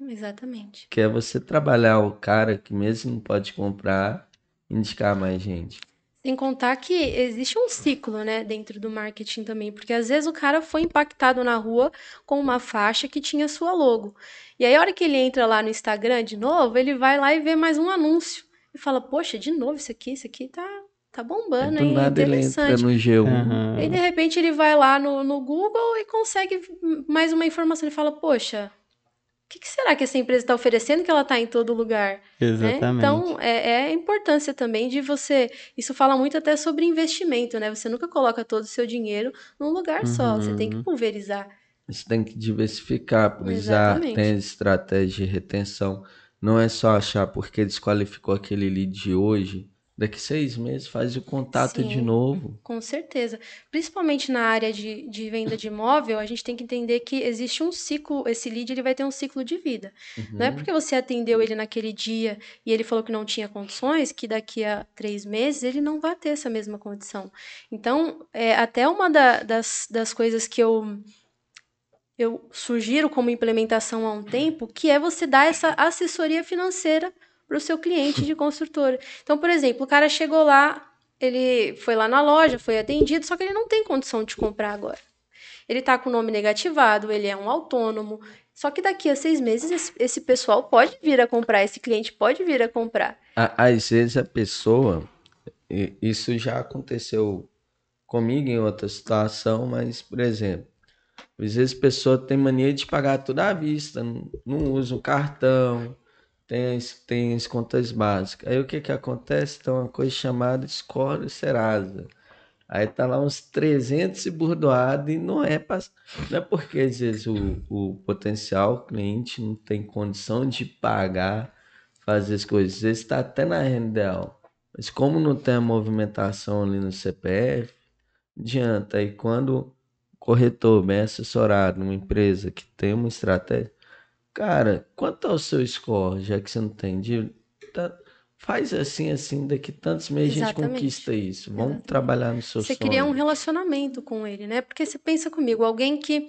C: Exatamente.
A: Que é você trabalhar o cara que mesmo não pode comprar, indicar mais gente.
C: Sem contar que existe um ciclo, né, dentro do marketing também, porque às vezes o cara foi impactado na rua com uma faixa que tinha sua logo. E aí, a hora que ele entra lá no Instagram de novo, ele vai lá e vê mais um anúncio. E fala, poxa, de novo isso aqui, isso aqui tá, tá bombando,
A: Do
C: hein?
A: nada ele entra
C: Interessante.
A: no G1.
B: Aham.
C: Aí, de repente, ele vai lá no, no Google e consegue mais uma informação. Ele fala, poxa, que, que será que essa empresa está oferecendo que ela está em todo lugar? né?
B: Exatamente.
C: Então, é, é a importância também de você. Isso fala muito até sobre investimento, né? Você nunca coloca todo o seu dinheiro num lugar só. Você tem que
B: Uhum.
C: pulverizar.
A: Você tem que diversificar,
C: Exatamente.
A: tem estratégia de retenção. Não é só achar porque desqualificou aquele lead de hoje. Daqui seis meses faz o contato de
C: Sim.
A: novo.
C: Com certeza. Principalmente na área de, de venda de imóvel, a gente tem que entender que existe um ciclo, esse lead ele vai ter um ciclo de vida. Não é
A: Uhum.
C: porque você atendeu ele naquele dia e ele falou que não tinha condições, que daqui a três meses ele não vai ter essa mesma condição. Então, é até uma da- das, das coisas que eu, eu sugiro como implementação há um tempo, que é você dar essa assessoria financeira para o seu cliente de construtora. Então, por exemplo, o cara chegou lá, ele foi lá na loja, foi atendido, só que ele não tem condição de comprar agora. Ele está com o nome negativado, ele é um autônomo. Só que daqui a seis meses esse, esse pessoal pode vir a comprar, esse cliente pode vir a comprar.
A: Às vezes a pessoa, isso já aconteceu comigo em outra situação, mas, por exemplo, às vezes a pessoa tem mania de pagar tudo à vista, não, não usa o cartão, tem as, tem as contas básicas. Aí o que que acontece? Tem uma coisa chamada score Serasa. Aí tá lá uns 300 e burdoado e não é, não é porque às vezes o, o potencial cliente não tem condição de pagar fazer as coisas. Às vezes está até na renda ideal. Mas como não tem a movimentação ali no CPF, adianta. Aí quando o corretor bem assessorado numa empresa que tem uma estratégia, cara, quanto é o seu score, já que você não tem? Tá- faz assim, assim, daqui tantos meses a gente
C: Exatamente.
A: conquista isso. Vamos
C: Exatamente.
A: trabalhar no seu
C: Você
A: sonho.
C: cria um relacionamento com ele, né? Porque você pensa comigo, alguém que,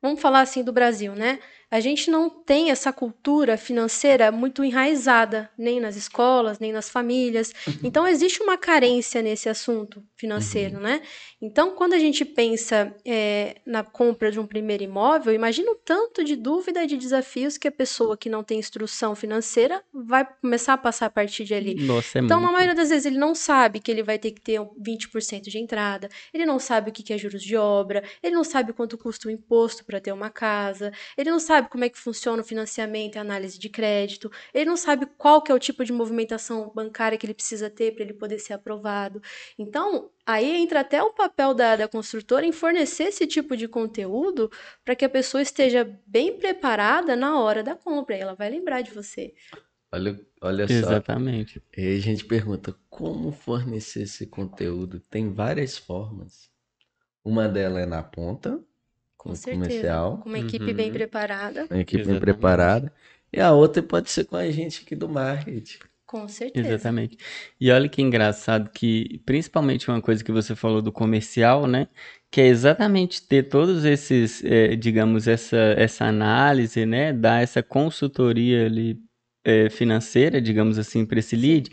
C: vamos falar assim do Brasil, né? A gente não tem essa cultura financeira muito enraizada, nem nas escolas, nem nas famílias. Então, existe uma carência nesse assunto financeiro, né? Então, quando a gente pensa é, na compra de um primeiro imóvel, imagina o tanto de dúvida e de desafios que a pessoa que não tem instrução financeira vai começar a passar a partir de ali.
B: Nossa, é
C: Então, na
B: muito.
C: maioria das vezes, ele não sabe que ele vai ter que ter um 20% de entrada, ele não sabe o que que é juros de obra, ele não sabe quanto custa o imposto para ter uma casa, ele não sabe como é que funciona o financiamento e a análise de crédito, ele não sabe qual que é o tipo de movimentação bancária que ele precisa ter para ele poder ser aprovado. Então, aí entra até o papel da, da construtora em fornecer esse tipo de conteúdo para que a pessoa esteja bem preparada na hora da compra, e ela vai lembrar de você.
A: Olha, olha só.
B: Exatamente.
A: E aí a gente pergunta como fornecer esse conteúdo? Tem várias formas. Uma delas é na ponta,
C: Com certeza.
A: comercial,
C: Com uma equipe bem
B: Uhum.
C: preparada.
A: uma equipe bem
B: Exatamente.
A: preparada. E a outra pode ser com a gente aqui do marketing.
C: Com certeza.
B: Exatamente. E olha que engraçado que, principalmente uma coisa que você falou do comercial, né? Que é exatamente ter todos esses, eh, digamos, essa, essa análise, né? Dar essa consultoria ali, eh, financeira, digamos assim, para esse lead,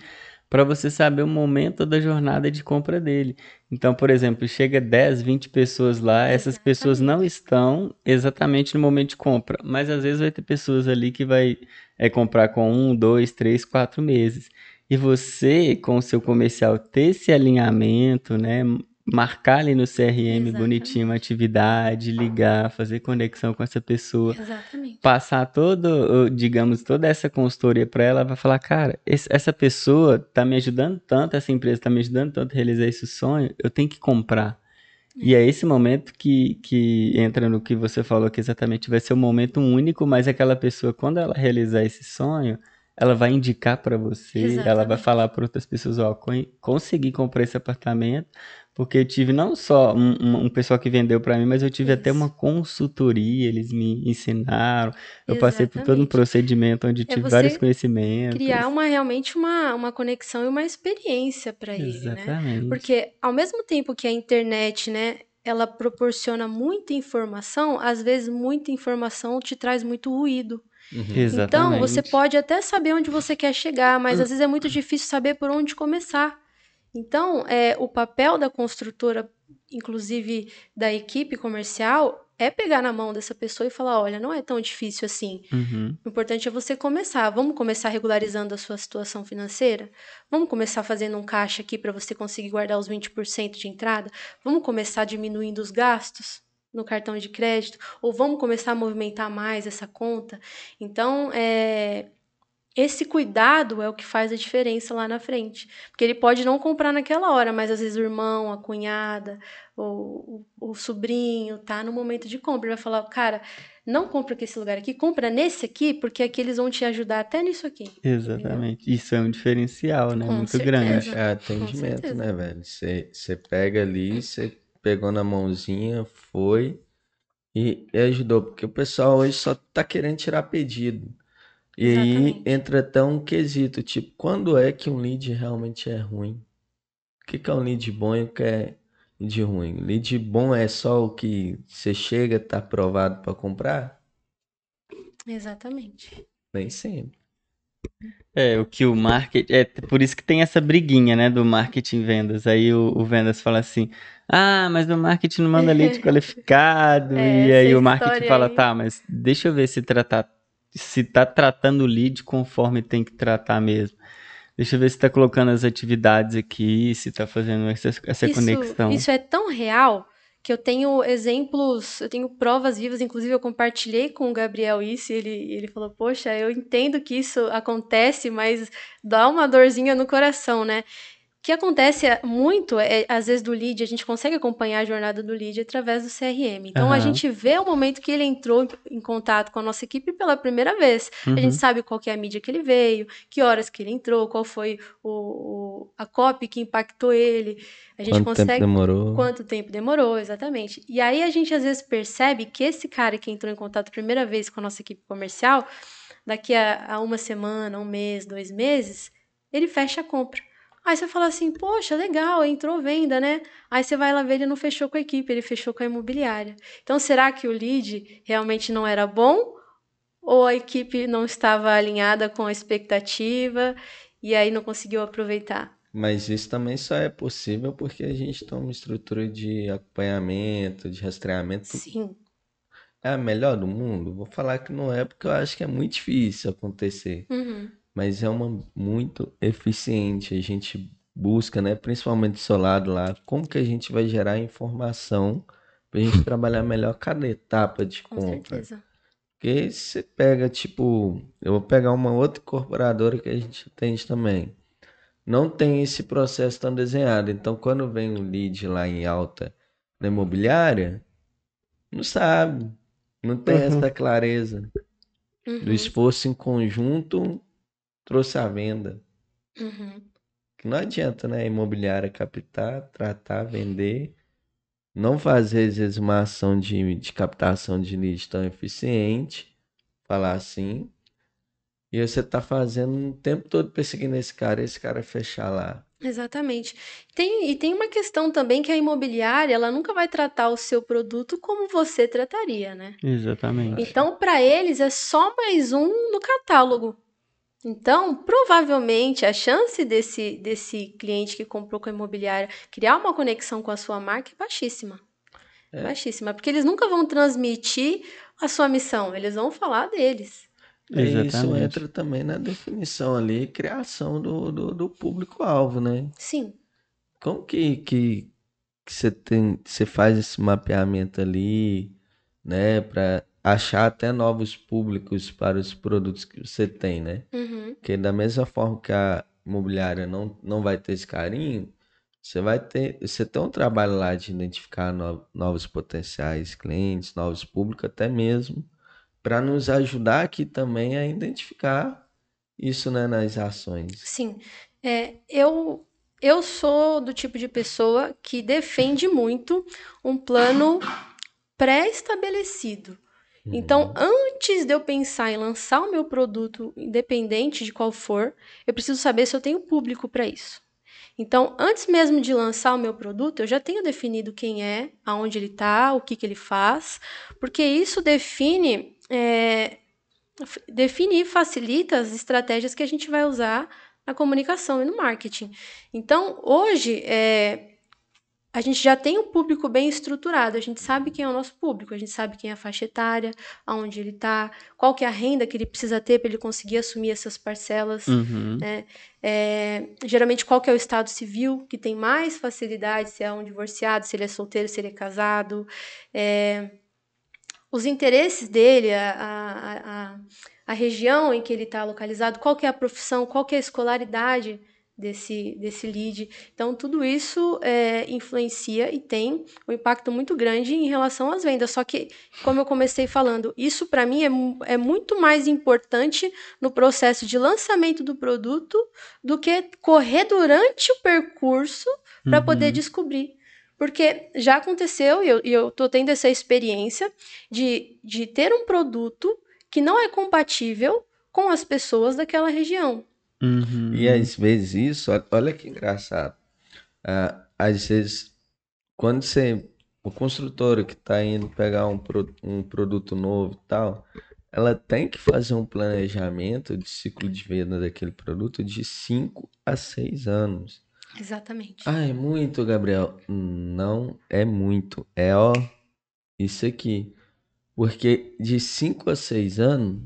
B: para você saber o momento da jornada de compra dele. Então, por exemplo, chega 10, 20 pessoas lá, essas pessoas não estão exatamente no momento de compra, mas às vezes vai ter pessoas ali que vai é comprar com um, dois, três, quatro meses. E você, com o seu comercial, ter esse alinhamento, né? Marcar ali no CRM bonitinho uma atividade, ligar, fazer conexão com essa pessoa,
C: Exatamente.
B: passar todo, digamos, toda essa consultoria para ela, vai falar, cara, esse- essa pessoa tá me ajudando tanto, essa empresa tá me ajudando tanto a realizar esse sonho, eu tenho que comprar. E é esse momento que, que entra no que você falou, que exatamente vai ser um momento único, mas aquela pessoa, quando ela realizar esse sonho, ela vai indicar para você, ela vai
C: Exatamente.
B: falar para outras pessoas, ó, con- consegui comprar esse apartamento, porque eu tive não só um, um, pessoal que vendeu para mim, mas eu tive até
C: Isso.
B: uma consultoria, eles me ensinaram, eu passei por todo um procedimento onde
C: É
B: tive vários conhecimentos.
C: Criar uma realmente uma, uma conexão e uma experiência para ele, né?
B: Exatamente.
C: Porque ao mesmo tempo que a internet, né, ela proporciona muita informação, às vezes muita informação te traz muito ruído.
A: Uhum.
C: Então, você pode até saber onde você quer chegar, mas às vezes é muito difícil saber por onde começar. Então, é, o papel da construtora, inclusive da equipe comercial, é pegar na mão dessa pessoa e falar: olha, não é tão difícil assim.
B: Uhum.
C: O importante é você começar. Vamos começar regularizando a sua situação financeira? Vamos começar fazendo um caixa aqui para você conseguir guardar os 20% de entrada? Vamos começar diminuindo os gastos? no cartão de crédito, ou vamos começar a movimentar mais essa conta. Então, é, esse cuidado é o que faz a diferença lá na frente. Porque ele pode não comprar naquela hora, mas às vezes o irmão, a cunhada, o, o, o sobrinho tá no momento de compra. Ele vai falar, cara, não compra esse lugar aqui, compra nesse aqui, porque aqui eles vão te ajudar até nisso aqui.
B: Exatamente. Entendeu? Isso é um diferencial, né?
C: Com
B: Muito
C: certeza.
B: grande.
A: É atendimento, né, velho? Você você pega ali, você pegou na mãozinha, foi e, e ajudou. Porque o pessoal hoje só tá querendo tirar pedido. E aí entra até um quesito, tipo, quando é que um lead realmente é ruim? O que que é um lead bom e o que é lead ruim? Lead bom é só o que você chega, tá aprovado para comprar?
C: Exatamente.
A: Nem sempre.
B: É, o que o marketing. É por isso que tem essa briguinha, né, do marketing vendas. Aí o, o vendas fala assim: ah, mas o marketing não manda lead qualificado.
C: É,
B: e aí o marketing fala:
C: aí.
B: tá, mas deixa eu ver se tratar. Se tá tratando o lead conforme tem que tratar mesmo. Deixa eu ver se tá colocando as atividades aqui, se tá fazendo essa, essa
C: Isso,
B: conexão.
C: isso é tão real que eu tenho exemplos, eu tenho provas vivas, inclusive eu compartilhei com o Gabriel isso, e ele, ele falou, poxa, eu entendo que isso acontece, mas dá uma dorzinha no coração, né? O que acontece muito, é, às vezes, do lead, a gente consegue acompanhar a jornada do lead através do CRM. Então, a
B: Aham.
C: gente vê o momento que ele entrou em, contato com a nossa equipe pela primeira vez. A
B: Uhum.
C: gente sabe qual que é a mídia que ele veio, que horas que ele entrou, qual foi o, o- a copy que impactou ele. A gente
A: Quanto tempo
C: consegue
A: demorou?
C: quanto tempo demorou, exatamente. E aí a gente às vezes percebe que esse cara que entrou em contato a primeira vez com a nossa equipe comercial, daqui a, a uma semana, um mês, dois meses, ele fecha a compra. Aí você fala assim, poxa, legal, entrou venda, né? Aí você vai lá ver, ele não fechou com a equipe, ele fechou com a imobiliária. Então, será que o lead realmente não era bom? Ou a equipe não estava alinhada com a expectativa e aí não conseguiu aproveitar?
A: Mas isso também só é possível porque a gente tem uma estrutura de acompanhamento, de rastreamento.
C: Sim,
A: É a melhor do mundo? Vou falar que não é porque eu acho que é muito difícil acontecer.
C: Uhum.
A: Mas é uma muito eficiente. A gente busca, né? Principalmente do seu lado lá, como que a gente vai gerar informação pra gente trabalhar melhor cada etapa de
C: com
A: compra.
C: certeza.
A: Porque você pega, tipo, eu vou pegar uma outra incorporadora que a gente atende também. Não tem esse processo tão desenhado. Então, quando vem um lead lá em alta na imobiliária, não sabe. Não tem
B: Uhum.
A: essa clareza. Do
C: Uhum,
A: esforço em conjunto trouxe a venda.
C: uhum.
A: Que não adianta, né? A imobiliária captar, tratar, vender, não fazer às vezes uma ação de, de captação de lead tão eficiente, falar assim, e você tá fazendo o tempo todo perseguindo esse cara, esse cara fechar lá.
C: Exatamente. Tem, e tem uma questão também que a imobiliária, ela nunca vai tratar o seu produto como você trataria, né?
B: Exatamente.
C: Então, para eles é só mais um no catálogo. Então, provavelmente a chance desse, desse cliente que comprou com a imobiliária criar uma conexão com a sua marca é baixíssima.
A: É.
C: Baixíssima, porque eles nunca vão transmitir a sua missão, eles vão falar deles.
A: E isso
B: Exatamente.
A: entra também na definição ali, criação do, do, do público-alvo, né?
C: Sim.
A: Como que, que, que você tem, você faz esse mapeamento ali, né, para achar até novos públicos para os produtos que você tem, né?
C: Uhum.
A: Porque da mesma forma que a imobiliária não, não vai ter esse carinho, você vai ter, você tem um trabalho lá de identificar no- novos potenciais clientes, novos públicos, até mesmo para nos ajudar aqui também a identificar isso, né, nas ações.
C: Sim, é, eu, eu sou do tipo de pessoa que defende muito um plano pré-estabelecido. Então, antes de eu pensar em lançar o meu produto, independente de qual for, eu preciso saber se eu tenho público para isso. Então, antes mesmo de lançar o meu produto, eu já tenho definido quem é, aonde ele está, o que, que ele faz, porque isso define, é, define e facilita as estratégias que a gente vai usar na comunicação e no marketing. Então, hoje, é, a gente já tem um público bem estruturado, a gente sabe quem é o nosso público, a gente sabe quem é a faixa etária, aonde ele está, qual que é a renda que ele precisa ter para ele conseguir assumir essas parcelas,
B: Uhum.
C: né? É, geralmente qual que é o estado civil que tem mais facilidade, se é um divorciado, se ele é solteiro, se ele é casado, é, os interesses dele, a, a, a, a região em que ele está localizado, qual que é a profissão, qual que é a escolaridade desse, desse lead. Então, tudo isso é, influencia e tem um impacto muito grande em relação às vendas. Só que, como eu comecei falando, isso para mim é, é muito mais importante no processo de lançamento do produto do que correr durante o percurso para poder
B: Uhum.
C: descobrir. Porque já aconteceu, e eu, e eu tô tendo essa experiência, de, de ter um produto que não é compatível com as pessoas daquela região.
B: Uhum.
A: E às vezes isso, olha que engraçado. Ah, às vezes, quando você, o construtor que está indo pegar um, pro- um produto novo e tal, ela tem que fazer um planejamento de ciclo de venda daquele produto de 5 a 6 anos.
C: Exatamente.
A: Ah, é muito, Gabriel. Não é muito. É ó, isso aqui. Porque de 5 a 6 anos,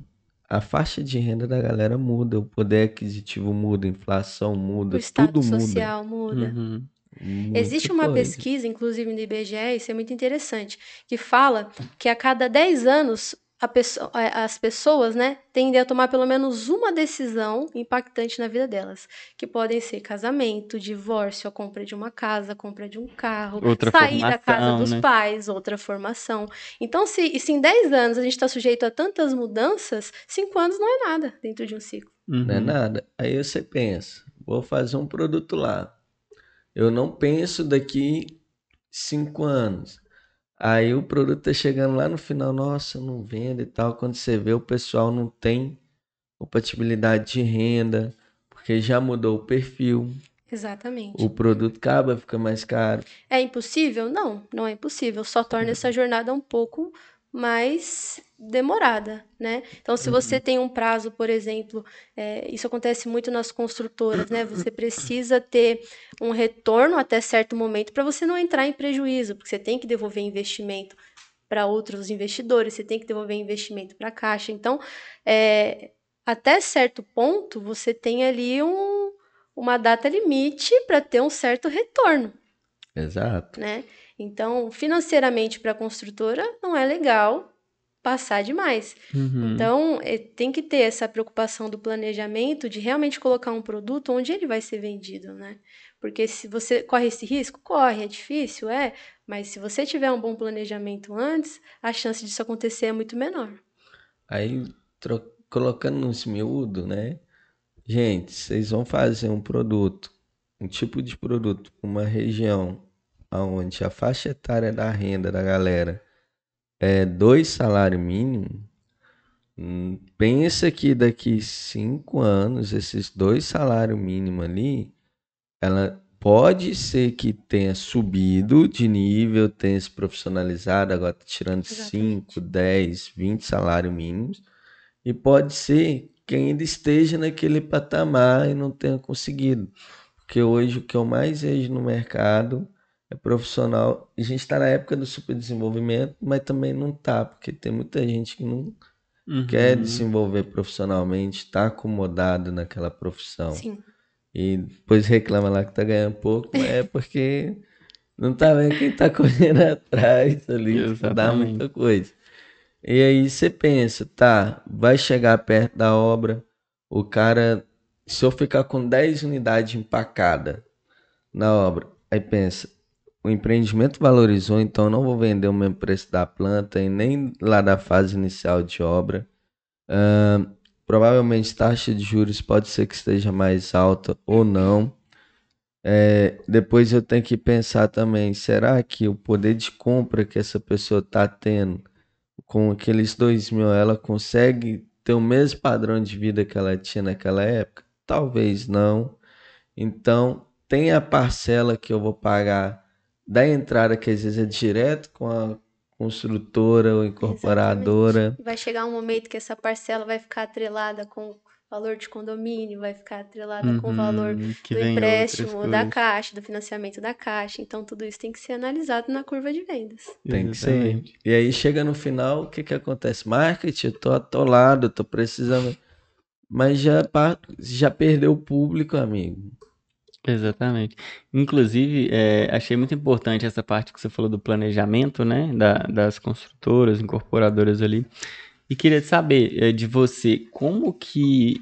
A: a faixa de renda da galera muda, o poder aquisitivo muda, a inflação
C: o
A: muda,
C: status
A: tudo muda.
C: social muda.
B: Uhum.
A: Muita
C: Existe uma
A: coisa.
C: pesquisa, inclusive no IBGE, isso é muito interessante, que fala que a cada 10 anos a pesso- a- as pessoas né, tendem a tomar pelo menos uma decisão impactante na vida delas, que podem ser casamento, divórcio, a compra de uma casa, a compra de um carro,
B: Outra
C: sair da casa dos
B: né?
C: pais, outra formação. Então, se, se em 10 anos a gente está sujeito a tantas mudanças, 5 anos não é nada dentro de um ciclo.
A: Não é
B: Uhum.
A: nada. Aí você pensa, vou fazer um produto lá. Eu não penso daqui cinco anos. Aí o produto tá chegando lá no final, nossa, não vende e tal. Quando você vê, o pessoal não tem compatibilidade de renda, porque já mudou o perfil.
C: Exatamente.
A: O produto acaba, fica mais caro.
C: É impossível? Não, não é impossível. Só torna essa jornada um pouco mais demorada, né? Então, se você tem um prazo, por exemplo, é, isso acontece muito nas construtoras, né? Você precisa ter um retorno até certo momento para você não entrar em prejuízo, porque você tem que devolver investimento para outros investidores, você tem que devolver investimento para a caixa. Então, é, até certo ponto, você tem ali um, uma data limite para ter um certo retorno
A: Exato.
C: né? Então, financeiramente para a construtora não é legal passar demais.
B: Uhum.
C: Então, eh, tem que ter essa preocupação do planejamento de realmente colocar um produto onde ele vai ser vendido, né? Porque se você corre esse risco, corre, é difícil, é, mas se você tiver um bom planejamento antes, a chance disso acontecer é muito menor.
A: Aí, colocando nos miúdos, né? Gente, vocês vão fazer um produto, um tipo de produto, uma região onde a faixa etária da renda da galera é dois salários mínimos. Pensa que daqui cinco anos, esses dois salários mínimos ali, ela pode ser que tenha subido de nível, tenha se profissionalizado, agora tá tirando
C: Exatamente.
A: 5, 10, 20 salários mínimos. E pode ser que ainda esteja naquele patamar e não tenha conseguido. Porque hoje o que eu mais vejo no mercado é profissional. A gente está na época do superdesenvolvimento, mas também não tá, porque tem muita gente que não
B: Uhum.
A: quer desenvolver profissionalmente, está acomodado naquela profissão.
C: Sim,
A: E depois reclama lá que tá ganhando pouco, mas é porque não tá vendo quem tá correndo atrás ali, tipo, dá muita coisa. E aí você pensa, tá, vai chegar perto da obra, o cara, se eu ficar com 10 unidades empacadas na obra, aí pensa, o empreendimento valorizou, então não vou vender o mesmo preço da planta e nem lá da fase inicial de obra. Ahn, provavelmente taxa de juros pode ser que esteja mais alta ou não. É, depois eu tenho que pensar também, será que o poder de compra que essa pessoa está tendo com aqueles dois mil, ela consegue ter o mesmo padrão de vida que ela tinha naquela época? Talvez não. Então, tem a parcela que eu vou pagar da entrada, que às vezes é direto com a construtora ou incorporadora.
C: exatamente. Vai chegar um momento que essa parcela vai ficar atrelada com valor de condomínio vai ficar atrelada uhum, com o valor
B: do
C: empréstimo da caixa, do financiamento da caixa. Então, tudo isso tem que ser analisado na curva de vendas.
A: Tem que ser. E aí chega no final, o que, que acontece? Marketing, eu tô atolado, tô precisando. Mas já, já perdeu o público, amigo.
B: Exatamente. Inclusive, é, achei muito importante essa parte que você falou do planejamento, né? Da, das construtoras, incorporadoras ali. E queria saber é, de você, como que,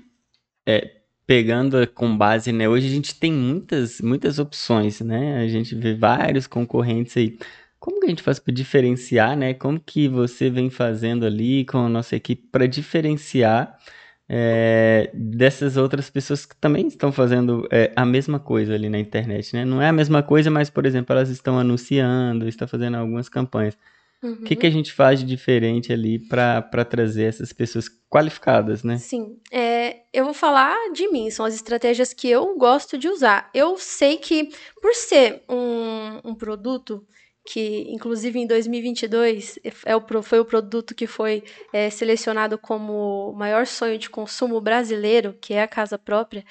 B: é, pegando com base, né? Hoje a gente tem muitas, muitas opções, né? A gente vê vários concorrentes aí. Como que a gente faz para diferenciar, né? Como que você vem fazendo ali com a nossa equipe para diferenciar é, dessas outras pessoas que também estão fazendo é, a mesma coisa ali na internet, né? Não é a mesma coisa, mas, por exemplo, elas estão anunciando, estão fazendo algumas campanhas. Uhum. O que, que a gente faz de diferente ali para trazer essas pessoas qualificadas, né?
C: Sim. É, eu vou falar de mim, são as estratégias que eu gosto de usar. Eu sei que, por ser um, um produto que, inclusive, em 2022 é o, foi o produto que foi é, selecionado como o maior sonho de consumo brasileiro, que é a casa própria.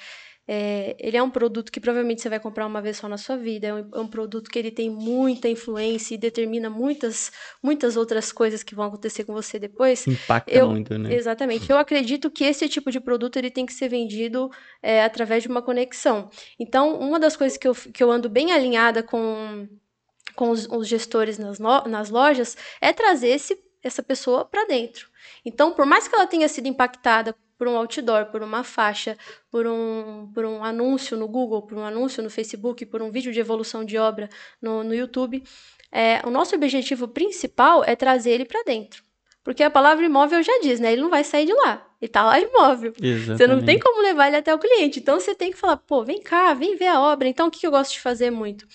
C: É, ele é um produto que provavelmente você vai comprar uma vez só na sua vida. É um, é um, produto que ele tem muita influência e determina muitas, muitas outras coisas que vão acontecer com você depois.
B: Impacta eu, muito, né?
C: Exatamente. Eu acredito que esse tipo de produto ele tem que ser vendido é, através de uma conexão. Então, uma das coisas que eu, que eu ando bem alinhada com, com os, os gestores nas, no, nas lojas é trazer esse, essa pessoa para dentro. Então, por mais que ela tenha sido impactada por um outdoor, por uma faixa, por um, por um anúncio no Google, por um anúncio no Facebook, por um vídeo de evolução de obra no, no YouTube. É, o nosso objetivo principal é trazer ele para dentro. Porque a palavra imóvel já diz, né? Ele não vai sair de lá. Ele tá lá imóvel. Exatamente. Você não tem como levar ele até o cliente. Então você tem que falar, pô, vem cá, vem ver a obra. Então o que eu gosto de fazer muito?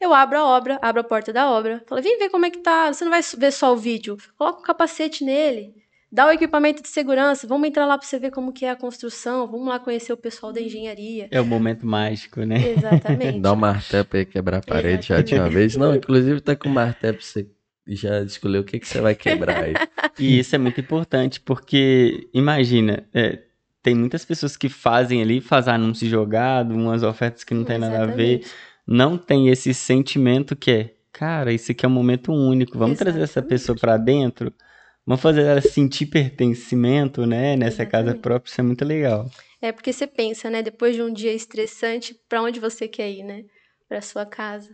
C: Eu abro a obra, abro a porta da obra, falo, vem ver como é que tá. Você não vai ver só o vídeo. Coloca o capacete nele dá o equipamento de segurança, vamos entrar lá para você ver como que é a construção, vamos lá conhecer o pessoal da engenharia.
B: É o momento mágico, né?
C: Exatamente.
A: dá um martelo para quebrar a parede Exatamente. já de uma vez. Não, inclusive tá com o martelo para você já escolher o que, que você vai quebrar aí.
B: E isso é muito importante, porque imagina, é, tem muitas pessoas que fazem ali, fazem anúncio jogado, umas ofertas que não tem nada a ver, não tem esse sentimento que é, cara, isso aqui é um momento único, vamos Exatamente. trazer essa pessoa para dentro Vamos fazer ela sentir pertencimento, né, nessa Exatamente. casa própria, isso é muito legal.
C: É porque você pensa, né, depois de um dia estressante, para onde você quer ir, né? Para sua casa.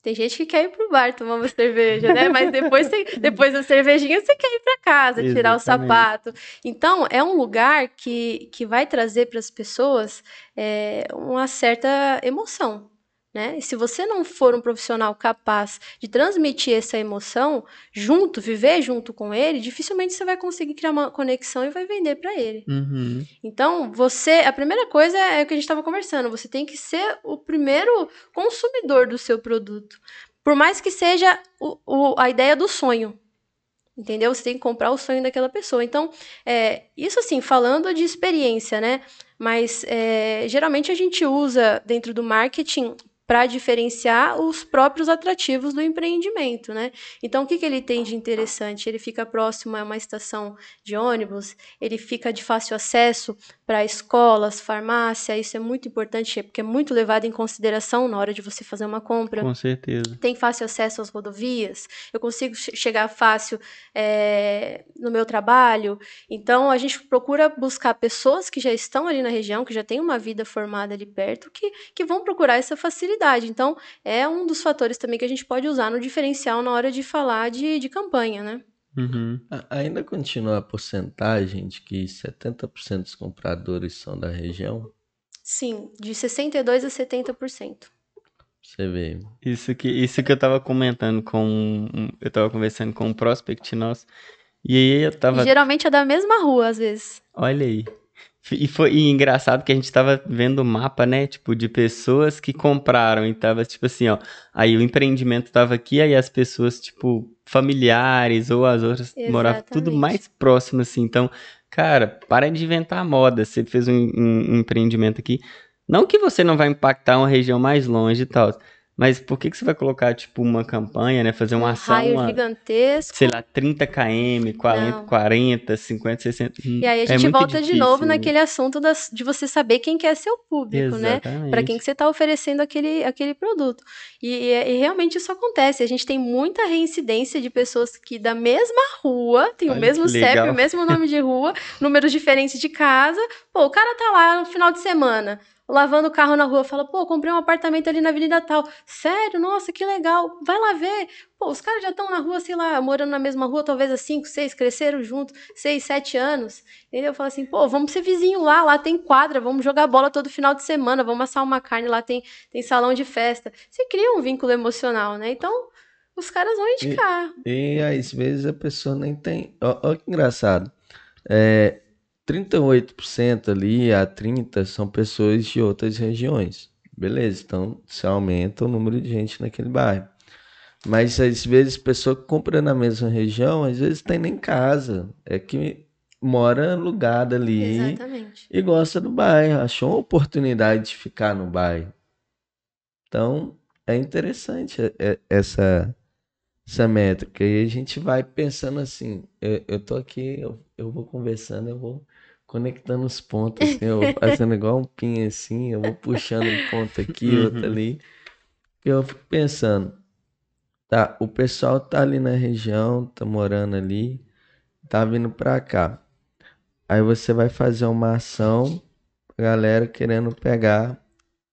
C: Tem gente que quer ir pro bar tomar uma cerveja, né? Mas depois, você, depois da cervejinha você quer ir para casa, tirar o sapato. Então, é um lugar que, que vai trazer para as pessoas é, uma certa emoção, né? E se você não for um profissional capaz de transmitir essa emoção junto, viver junto com ele, dificilmente você vai conseguir criar uma conexão e vai vender para ele.
B: Uhum.
C: Então, você, a primeira coisa é o que a gente estava conversando, você tem que ser o primeiro consumidor do seu produto. Por mais que seja o, o, a ideia do sonho. Entendeu? Você tem que comprar o sonho daquela pessoa. Então, é, isso assim, falando de experiência, né? Mas é, geralmente a gente usa dentro do marketing para diferenciar os próprios atrativos do empreendimento, né? Então, o que, que ele tem de interessante? Ele fica próximo a uma estação de ônibus, ele fica de fácil acesso para escolas, farmácia, isso é muito importante, porque é muito levado em consideração na hora de você fazer uma compra.
B: Com certeza.
C: Tem fácil acesso às rodovias, eu consigo chegar fácil é, no meu trabalho. Então, a gente procura buscar pessoas que já estão ali na região, que já têm uma vida formada ali perto, que, que vão procurar essa facilidade. Então, é um dos fatores também que a gente pode usar no diferencial na hora de falar de, de campanha, né?
B: Uhum.
A: Ainda continua a porcentagem de que 70% dos compradores são da região?
C: Sim, de 62% a 70%.
A: Você vê.
B: Isso que, isso que eu tava comentando com. Eu tava conversando com um prospect nosso. E aí eu tava.
C: E geralmente é da mesma rua, às vezes.
B: Olha aí. E foi e engraçado que a gente tava vendo o mapa, né? Tipo, de pessoas que compraram e tava tipo assim, ó. Aí o empreendimento tava aqui, aí as pessoas, tipo, familiares ou as outras Exatamente. moravam tudo mais próximo, assim. Então, cara, para de inventar moda. Você fez um, um, um empreendimento aqui. Não que você não vai impactar uma região mais longe e tal. Mas por que, que você vai colocar, tipo, uma campanha, né? Fazer uma
C: um
B: ação,
C: raio
B: uma,
C: gigantesco.
B: sei lá, 30 km, 40,
C: Não.
B: 40, 50, 60.
C: E aí a
B: é
C: gente
B: muito
C: volta de
B: difícil,
C: novo
B: né?
C: naquele assunto das- de você saber quem que é seu público, né?
B: Exatamente.
C: Para quem que você está oferecendo aquele, aquele produto. E, e- e realmente isso acontece. A gente tem muita reincidência de pessoas que da mesma rua, tem o
B: Olha
C: mesmo
B: que
C: CEP, o mesmo nome de rua, números diferentes de casa. Pô, o cara tá lá no final de semana. Lavando o carro na rua, fala, pô, comprei um apartamento ali na Avenida Tal. Sério? Nossa, que legal. Vai lá ver. Pô, os caras já estão na rua, sei lá, morando na mesma rua, talvez há 5, 6, cresceram juntos, 6, 7 anos. Entendeu? Eu falo assim, pô, vamos ser vizinho lá, lá tem quadra, vamos jogar bola todo final de semana, vamos assar uma carne, lá tem, tem salão de festa. Você cria um vínculo emocional, né? Então, os caras vão indicar.
A: E às vezes a pessoa nem tem. Ó que engraçado. É, 38% ali a 30% são pessoas de outras regiões. Beleza, então você aumenta o número de gente naquele bairro. Mas às vezes pessoa que compra na mesma região, às vezes tem nem casa. É que mora alugada ali
C: Exatamente.
A: e gosta do bairro, achou uma oportunidade de ficar no bairro. Então, é interessante essa, essa métrica. E a gente vai pensando assim, eu, eu tô aqui, eu, eu vou conversando, eu vou conectando os pontos, assim, eu vou fazendo igual um pin assim, eu vou puxando um ponto aqui, outro
B: Uhum.
A: ali. E eu fico pensando, tá, o pessoal tá ali na região, tá morando ali, tá vindo pra cá. Aí você vai fazer uma ação, a galera querendo pegar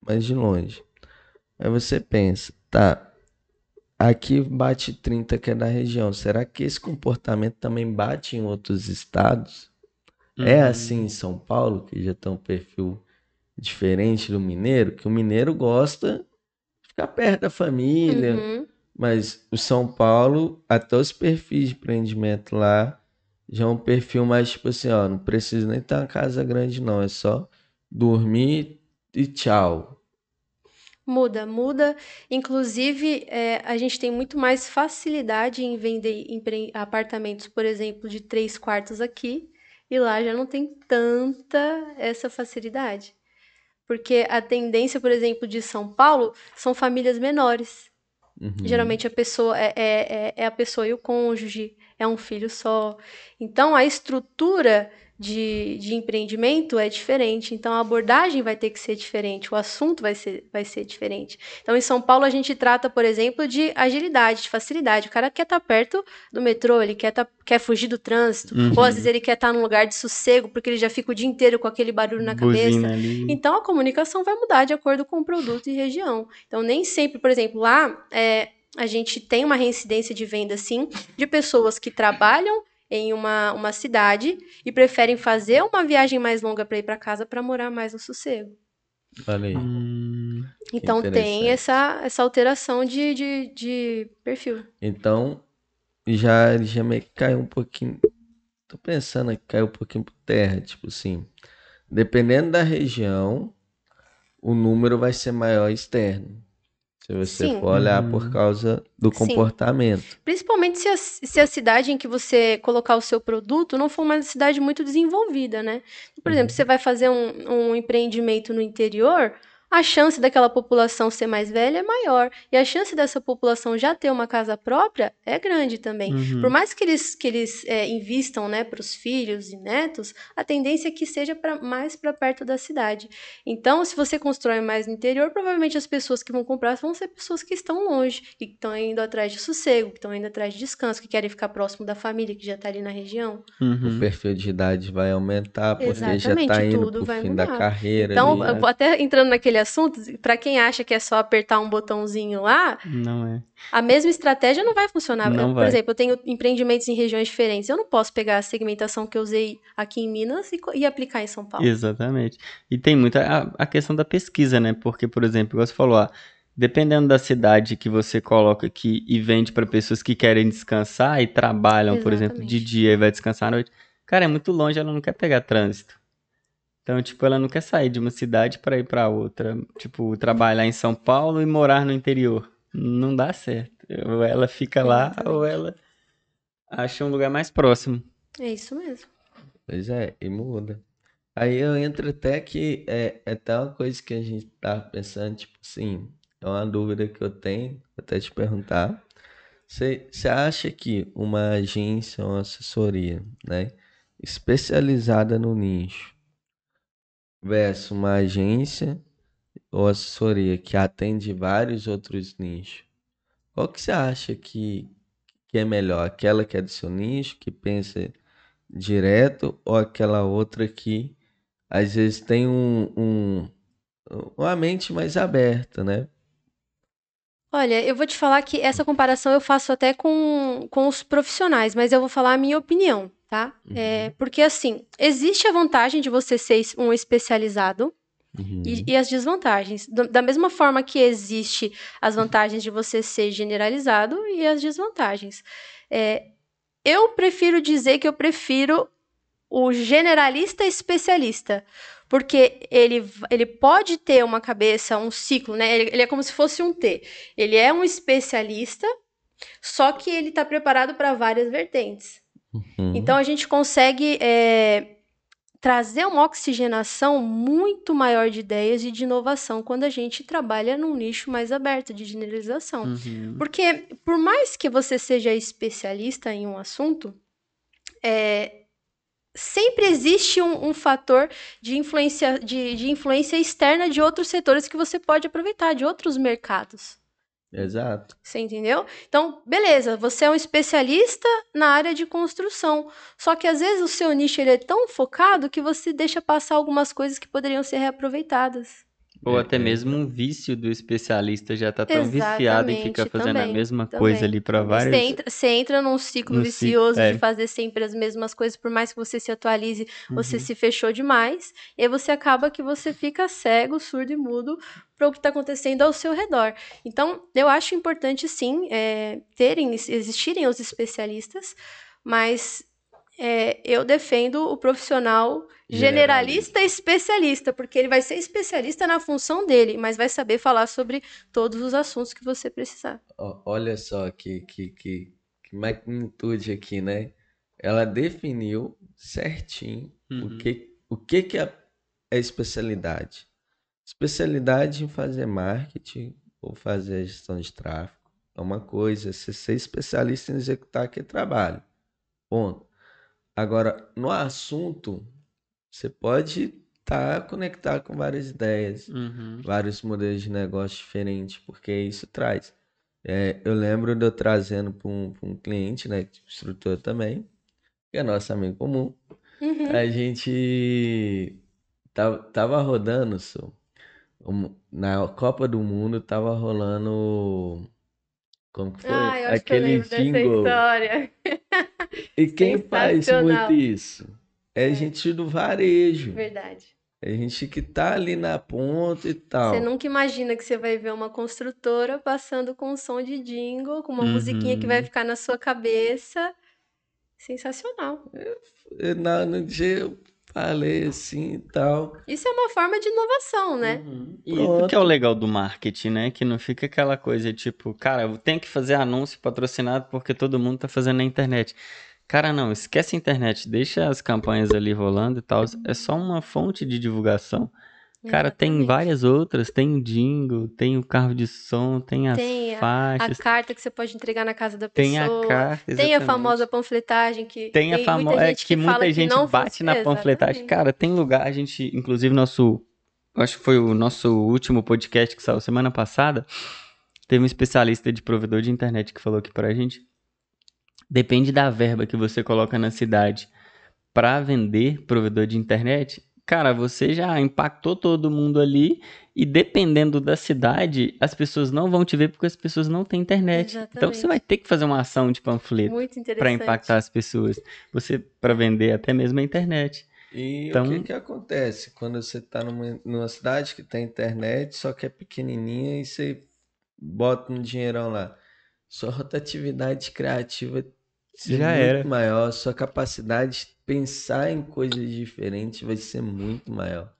A: mais de longe. Aí você pensa, tá, aqui bate 30 que é da região. Será que esse comportamento também bate em outros estados? É
B: Uhum.
A: assim em São Paulo, que já tem um perfil diferente do mineiro, que o mineiro gosta de ficar perto da família,
C: Uhum.
A: mas o São Paulo, até os perfis de empreendimento lá, já é um perfil mais tipo assim, ó, não precisa nem ter uma casa grande não, é só dormir e tchau.
C: Muda, muda. Inclusive, é, a gente tem muito mais facilidade em vender apartamentos, por exemplo, de três quartos aqui, e lá já não tem tanta essa facilidade. Porque a tendência, por exemplo, de São Paulo são famílias menores.
A: Uhum.
C: Geralmente a pessoa é, é, é- é a pessoa e o cônjuge, é um filho só. Então a estrutura de, de empreendimento é diferente. Então a abordagem vai ter que ser diferente, o assunto vai ser, vai ser diferente. Então em São Paulo a gente trata, por exemplo, de agilidade, de facilidade. O cara quer estar perto do metrô, ele quer, tá, quer fugir do trânsito,
B: Uhum.
C: ou às vezes ele quer estar num lugar de sossego, porque ele já fica o dia inteiro com aquele barulho na cabeça.
B: Buzina ali.
C: Então a comunicação vai mudar de acordo com o produto e região. Então nem sempre, por exemplo, lá é, a gente tem uma reincidência de venda sim de pessoas que trabalham em uma, uma cidade e preferem fazer uma viagem mais longa para ir para casa para morar mais no sossego.
A: Aí.
B: Hum,
C: Então tem essa, essa alteração de, de, de perfil.
A: Então, já, já meio que caiu um pouquinho. Tô pensando que caiu um pouquinho por terra, tipo assim. Dependendo da região, o número vai ser maior externo. Se você
C: Sim.
A: for olhar
B: Uhum.
A: por causa do
C: Sim.
A: comportamento.
C: Principalmente se a, se a cidade em que você colocar o seu produto não for uma cidade muito desenvolvida, né? Por exemplo, você vai fazer um, um empreendimento no interior, a chance daquela população ser mais velha é maior. E a chance dessa população já ter uma casa própria é grande também.
B: uhum.
C: Por mais que eles, que eles é, invistam né, para os filhos e netos, a tendência é que seja pra, mais para perto da cidade. Então, se você constrói mais no interior, provavelmente as pessoas que vão comprar vão ser pessoas que estão longe, que estão indo atrás de sossego, que estão indo atrás de descanso, que querem ficar próximo da família que já está ali na região.
B: Uhum.
A: O perfil de idade vai aumentar, porque já
C: Exatamente,
A: tá indo
C: tudo
A: pro
C: vai
A: fim da
C: mudar.
A: carreira
C: Então,
A: ali.
C: vou até entrando naquele assunto, para quem acha que é só apertar um botãozinho lá,
B: Não é.
C: a mesma estratégia não vai funcionar.
B: Não
C: Por
B: vai.
C: exemplo, eu tenho empreendimentos em regiões diferentes. Eu não posso pegar a segmentação que eu usei aqui em Minas e, e aplicar em São Paulo.
B: Exatamente. E tem muita a, a questão da pesquisa, né? Porque, por exemplo, você falou, ah, dependendo da cidade que você coloca aqui e vende para pessoas que querem descansar e trabalham, por exemplo, de
C: Exatamente.
B: dia e vai descansar à noite, cara, é muito longe, ela não quer pegar trânsito. Então, tipo, ela não quer sair de uma cidade para ir para outra, tipo, trabalhar em São Paulo e morar no interior. Não dá certo. Ou ela fica lá ou ela acha um lugar mais próximo.
C: É isso mesmo.
A: Pois é, e muda. Aí eu entro até que é, é até uma coisa que a gente tá pensando, tipo assim, é uma dúvida que eu tenho, vou até te perguntar. Você, você acha que uma agência, uma assessoria, né, especializada no nicho, versus uma agência ou assessoria que atende vários outros nichos, qual que você acha que, que é melhor? Aquela que é do seu nicho, que pensa direto, ou aquela outra que às vezes tem um, um uma mente mais aberta, né?
C: Olha, eu vou te falar que essa comparação eu faço até com, com os profissionais, mas eu vou falar a minha opinião, tá? Uhum. É, porque, assim, existe a vantagem de você ser um especializado uhum. e, e, as desvantagens. Da mesma forma que existe as vantagens de você ser generalizado e as desvantagens. É, eu prefiro dizer que eu prefiro o generalista especialista porque ele, ele pode ter uma cabeça, um ciclo, né? Ele, ele é como se fosse um T. Ele é um especialista, só que ele está preparado para várias vertentes. Uhum. Então a gente consegue é, trazer uma oxigenação muito maior de ideias e de inovação quando a gente trabalha num nicho mais aberto de generalização. Uhum. Porque por mais que você seja especialista em um assunto, é, sempre existe um, um fator de influência, de, de influência externa de outros setores que você pode aproveitar, de outros mercados.
A: Exato.
C: Você entendeu? Então, beleza, você é um especialista na área de construção. Só que às vezes o seu nicho ele é tão focado que você deixa passar algumas coisas que poderiam ser reaproveitadas.
B: Ou é, até é. mesmo um vício do especialista já tá tão Exatamente, viciado e fica fazendo também, a mesma também. coisa ali para vários.
C: Você entra, você entra num ciclo no vicioso ciclo, é. de fazer sempre as mesmas coisas, por mais que você se atualize, uhum. você se fechou demais, e aí você acaba que você fica cego, surdo e mudo para o que está acontecendo ao seu redor. Então, eu acho importante sim é, terem, existirem os especialistas, mas é, eu defendo o profissional generalista e especialista, porque ele vai ser especialista na função dele, mas vai saber falar sobre todos os assuntos que você precisar.
A: Olha só que, que, que, que magnitude aqui, né? Ela definiu certinho uhum. o, que, o que, que é, é especialidade. Especialidade em fazer marketing ou fazer gestão de tráfego é uma coisa, você ser especialista em executar aquele trabalho. Ponto. Agora, no assunto, você pode estar tá conectado com várias ideias, uhum. vários modelos de negócio diferentes, porque isso traz. É, eu lembro de eu trazendo para um, um, cliente, né, instrutor também, que é nosso amigo comum. Uhum. A gente tava, tava rodando, so, na Copa do Mundo tava rolando como que foi?
C: Ah, eu acho Aquele que eu jingle.
A: E quem faz muito isso? É, é gente do varejo.
C: Verdade.
A: É gente que tá ali na ponta e tal.
C: Você nunca imagina que você vai ver uma construtora passando com um som de jingle, com uma uhum. musiquinha que vai ficar na sua cabeça. Sensacional.
A: Eu, eu, no dia falei assim e tal.
C: Isso é uma forma de inovação, né?
B: Uhum. E o que é o legal do marketing, né? Que não fica aquela coisa tipo, cara, eu tenho que fazer anúncio patrocinado porque todo mundo tá fazendo na internet. Cara, não, esquece a internet, deixa as campanhas ali rolando e tal. É só uma fonte de divulgação. Cara, tem várias outras, tem o jingle, tem o carro de som, tem as tem faixas.
C: A, carta que você pode entregar na casa da pessoa.
B: Tem a carta, exatamente.
C: Tem a famosa panfletagem que
B: tem a famosa é que, que muita gente que bate na panfletagem. Cara, tem lugar a gente, inclusive nosso, acho que foi o nosso último podcast que saiu semana passada, teve um especialista de provedor de internet que falou aqui pra gente. Depende da verba que você coloca na cidade para vender provedor de internet, cara, você já impactou todo mundo ali e dependendo da cidade, as pessoas não vão te ver porque as pessoas não têm internet. Exatamente. Então você vai ter que fazer uma ação de panfleto para impactar as pessoas. Você para vender até mesmo a internet.
A: E então... o que, que acontece quando você está numa, numa cidade que tem internet, só que é pequenininha e você bota um dinheirão lá? Sua rotatividade criativa
B: já muito era.
A: maior, sua capacidade de pensar em coisas diferentes vai ser muito maior.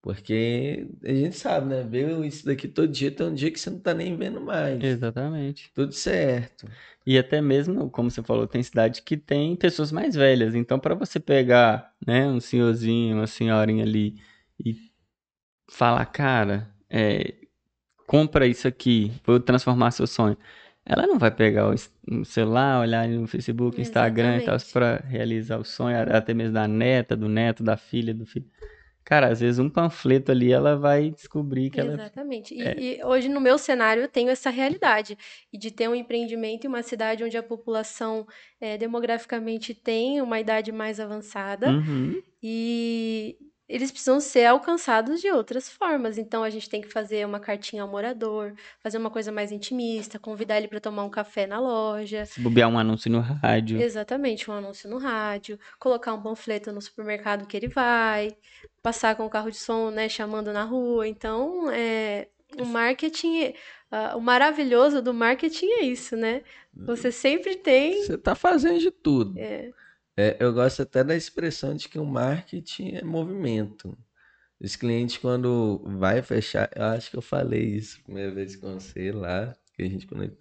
A: Porque a gente sabe, né? Ver isso daqui todo dia, tem um dia que você não tá nem vendo mais.
B: Exatamente.
A: Tudo certo.
B: E até mesmo, como você falou, tem cidade que tem pessoas mais velhas. Então, para você pegar, né, um senhorzinho, uma senhorinha ali e falar, cara, é, compra isso aqui, vou transformar seu sonho. Ela não vai pegar o celular, olhar no Facebook, Instagram e tal, para realizar o sonho, até mesmo da neta, do neto, da filha, do filho. Cara, às vezes um panfleto ali ela vai descobrir que
C: Exatamente.
B: ela.
C: Exatamente. É... E, hoje no meu cenário eu tenho essa realidade. E de ter um empreendimento em uma cidade onde a população é, demograficamente tem uma idade mais avançada.
B: Uhum.
C: E eles precisam ser alcançados de outras formas. Então a gente tem que fazer uma cartinha ao morador, fazer uma coisa mais intimista, convidar ele para tomar um café na loja.
B: Se bobear um anúncio no rádio.
C: Exatamente, um anúncio no rádio, colocar um panfleto no supermercado que ele vai, passar com o carro de som, né, chamando na rua. Então, é, o marketing, uh, o maravilhoso do marketing é isso, né? Você sempre tem.
A: Você está fazendo de tudo.
C: É.
A: É, eu gosto até da expressão de que o marketing é movimento. Os clientes, quando vai fechar, eu acho que eu falei isso primeira vez com você lá, que a gente conectou.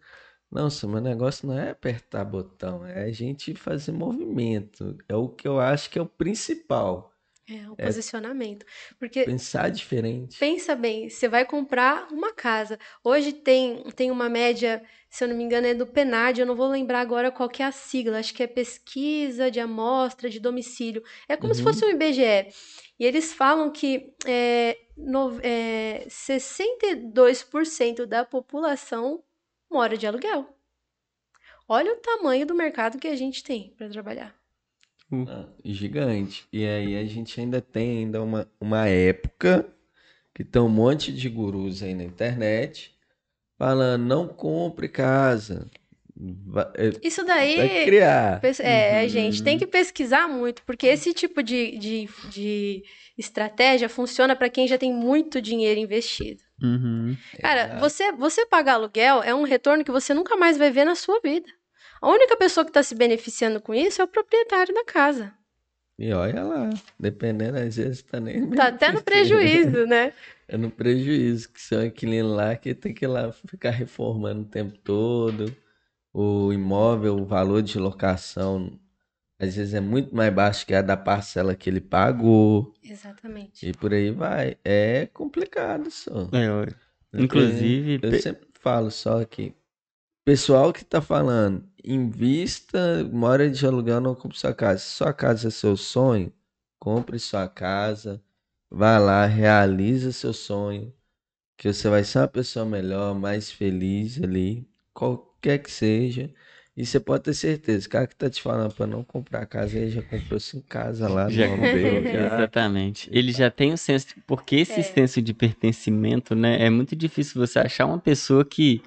A: Nossa, meu negócio não é apertar botão, é a gente fazer movimento. É o que eu acho que é o principal.
C: É, o é posicionamento. Porque
A: pensar diferente.
C: Pensa bem, você vai comprar uma casa. Hoje tem, tem uma média, se eu não me engano, é do PENAD, eu não vou lembrar agora qual que é a sigla, acho que é pesquisa de amostra de domicílio. É como uhum. se fosse um IBGE. E eles falam que é, no, é, 62% da população mora de aluguel. Olha o tamanho do mercado que a gente tem para trabalhar.
A: Ah, gigante. E aí a gente ainda tem ainda uma, uma época que tem um monte de gurus aí na internet falando não compre casa. Vai,
C: é, Isso daí.
A: Vai criar.
C: É, uhum. gente tem que pesquisar muito, porque esse tipo de, de, de estratégia funciona para quem já tem muito dinheiro investido.
B: Uhum.
C: Cara, você, você pagar aluguel é um retorno que você nunca mais vai ver na sua vida. A única pessoa que está se beneficiando com isso é o proprietário da casa.
A: E olha lá, dependendo, às vezes tá nem.
C: Tá até no prejuízo, né?
A: É no prejuízo, que são aquele lá que tem que ir lá ficar reformando o tempo todo. O imóvel, o valor de locação, às vezes é muito mais baixo que a da parcela que ele pagou.
C: Exatamente.
A: E por aí vai. É complicado só.
B: É, eu... Inclusive.
A: Eu, eu sempre falo só que pessoal que tá falando, invista, mora de aluguel, não compre sua casa. Se sua casa é seu sonho, compre sua casa, vá lá, realiza seu sonho, que você vai ser uma pessoa melhor, mais feliz ali, qualquer que seja. E você pode ter certeza, o cara que tá te falando para não comprar casa, ele já comprou cinco casas lá
B: já, dele, já. Exatamente. Ele já tem o senso, porque esse é. senso de pertencimento, né, é muito difícil você achar uma pessoa que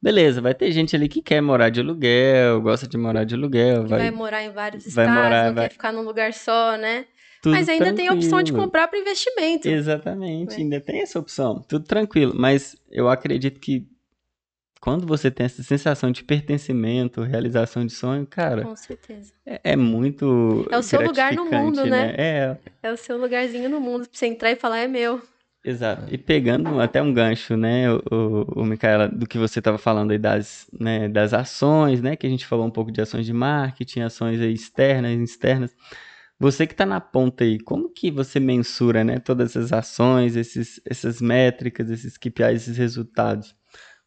B: Beleza, vai ter gente ali que quer morar de aluguel, gosta de morar de aluguel.
C: Vai, vai morar em vários estados, morar, não vai... quer ficar num lugar só, né? Tudo mas ainda tranquilo. tem a opção de comprar para investimento.
B: Exatamente, é. ainda tem essa opção. Tudo tranquilo. Mas eu acredito que quando você tem essa sensação de pertencimento, realização de sonho, cara.
C: Com certeza.
B: É, é muito.
C: É o seu lugar no mundo, né?
B: né? É.
C: É o seu lugarzinho no mundo pra você entrar e falar, é meu.
B: Exato. E pegando até um gancho, né, o, o, Micaela, do que você estava falando aí das, né, das ações, né, que a gente falou um pouco de ações de marketing, ações externas, externas. Você que está na ponta aí, como que você mensura, né, todas essas ações, esses, essas métricas, esses KPIs, esses resultados?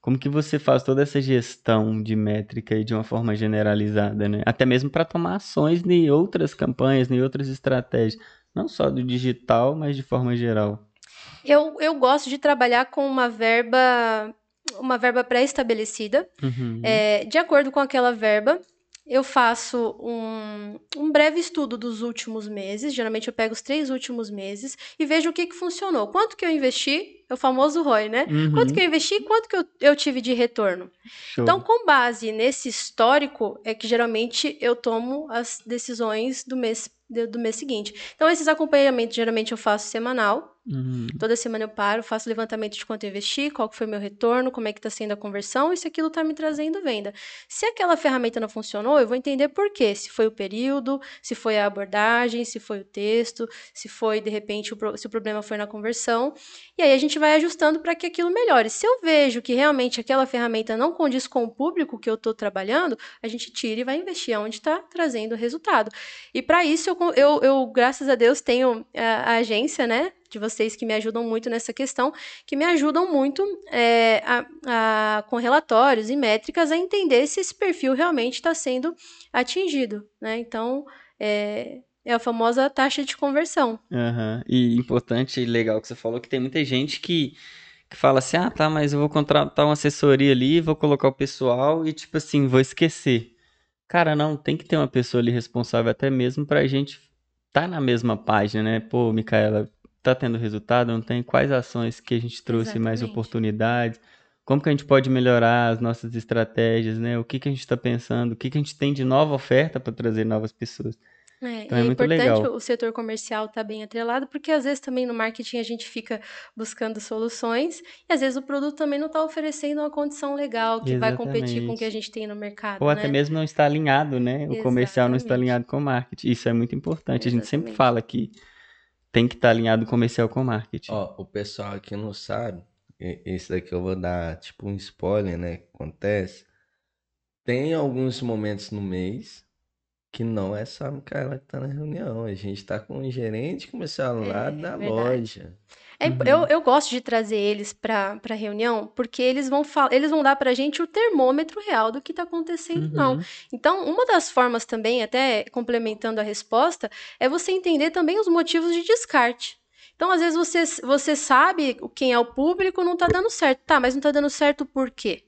B: Como que você faz toda essa gestão de métrica aí de uma forma generalizada, né? Até mesmo para tomar ações em outras campanhas, em outras estratégias, não só do digital, mas de forma geral.
C: Eu, eu gosto de trabalhar com uma verba uma verba pré-estabelecida.
B: Uhum.
C: É, de acordo com aquela verba, eu faço um, um breve estudo dos últimos meses. Geralmente eu pego os três últimos meses e vejo o que, que funcionou. Quanto que eu investi, é o famoso ROI, né?
B: Uhum.
C: Quanto que eu investi e quanto que eu, eu tive de retorno.
B: Show.
C: Então, com base nesse histórico, é que geralmente eu tomo as decisões do mês, do mês seguinte. Então, esses acompanhamentos geralmente eu faço semanal.
B: Uhum.
C: Toda semana eu paro, faço levantamento de quanto eu investi, qual foi o meu retorno, como é que está sendo a conversão e se aquilo está me trazendo venda. Se aquela ferramenta não funcionou, eu vou entender por quê. Se foi o período, se foi a abordagem, se foi o texto, se foi, de repente, o, se o problema foi na conversão. E aí a gente vai ajustando para que aquilo melhore. Se eu vejo que realmente aquela ferramenta não condiz com o público que eu estou trabalhando, a gente tira e vai investir onde está trazendo resultado. E para isso, eu, eu, eu, graças a Deus, tenho a, a agência, né? De vocês que me ajudam muito nessa questão, que me ajudam muito é, a, a, com relatórios e métricas a entender se esse perfil realmente está sendo atingido, né? Então, é, é a famosa taxa de conversão.
B: Uhum. E importante e legal que você falou que tem muita gente que, que fala assim, ah, tá, mas eu vou contratar uma assessoria ali, vou colocar o pessoal e, tipo assim, vou esquecer. Cara, não, tem que ter uma pessoa ali responsável até mesmo pra gente tá na mesma página, né? Pô, Micaela, tá tendo resultado? Não tem? Quais ações que a gente trouxe
C: Exatamente.
B: mais oportunidades? Como que a gente pode melhorar as nossas estratégias, né? O que que a gente está pensando? O que que a gente tem de nova oferta para trazer novas pessoas?
C: É,
B: Então é
C: é
B: muito
C: importante
B: legal.
C: o setor comercial estar bem atrelado, porque às vezes também no marketing a gente fica buscando soluções e às vezes o produto também não está oferecendo uma condição legal que vai competir com o que a
B: Exatamente.
C: gente tem no mercado,
B: Ou até
C: né?
B: mesmo não está alinhado, né? O comercial não está
C: Exatamente.
B: alinhado com o marketing. Isso é muito importante. A gente sempre
C: Exatamente.
B: fala que tem que estar alinhado o comercial com o marketing.
A: Ó, o pessoal aqui não sabe, esse daqui eu vou dar tipo um spoiler, né? Que acontece. Tem alguns momentos no mês que não é só a Micaela que tá na reunião. A gente tá com o gerente comercial lá
C: É,
A: da
C: verdade.
A: loja.
C: É,
B: Uhum.
C: eu, eu gosto de trazer eles para a reunião, porque eles vão, eles vão dar para a gente o termômetro real do que está acontecendo, não.
B: Uhum.
C: Então, uma das formas também, até complementando a resposta, é você entender também os motivos de descarte. Então, às vezes, você, você sabe quem é o público, não está dando certo. Tá, mas não está dando certo por quê?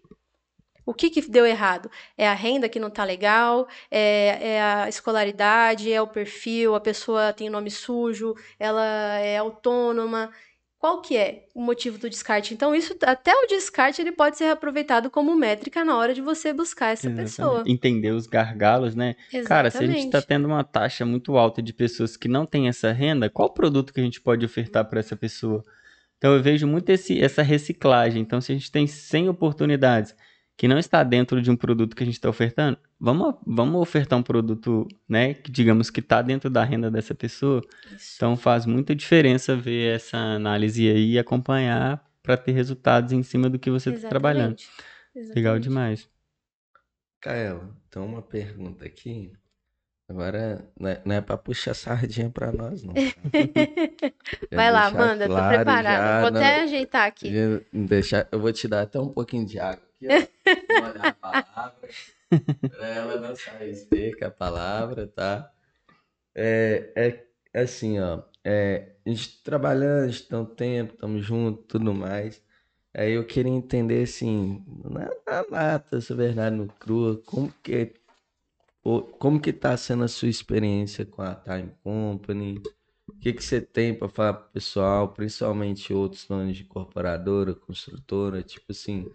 C: O que, que deu errado? É a renda que não está legal, é, é a escolaridade, é o perfil, a pessoa tem nome sujo, ela é autônoma. Qual que é o motivo do descarte? Então, isso, até o descarte, ele pode ser aproveitado como métrica na hora de você buscar essa pessoa.
B: Exatamente. Entender os gargalos, né? Cara, se a gente está
C: Exatamente.
B: tendo uma taxa muito alta de pessoas que não têm essa renda, qual produto que a gente pode ofertar para essa pessoa? Então eu vejo muito esse, essa reciclagem. Então, se a gente tem 100 oportunidades que não está dentro de um produto que a gente está ofertando, vamos, vamos ofertar um produto, né, que digamos que está dentro da renda dessa pessoa.
C: Isso.
B: Então faz muita diferença ver essa análise aí e acompanhar para ter resultados em cima do que você está trabalhando.
C: Exatamente.
B: Legal demais.
A: Caela, então uma pergunta aqui. Agora não é, não é pra puxar sardinha pra nós, não. tá?
C: Vai lá,
A: deixar
C: Amanda, tô
A: claro
C: preparada. Vou
A: não-
C: até ajeitar aqui.
A: Já Deixar, eu vou te dar até um pouquinho de água aqui, ó. Molhar a palavra. pra ela não sair seca a palavra, tá? É, é assim, ó. É, a gente trabalhando, a gente tem um tempo, estamos juntos, tudo mais. Aí eu queria entender, assim, na, na lata, essa verdade no crua, como que, como que tá sendo a sua experiência com a Time Company? O que que você tem para falar pro pessoal, principalmente outros donos de incorporadora, construtora, tipo assim,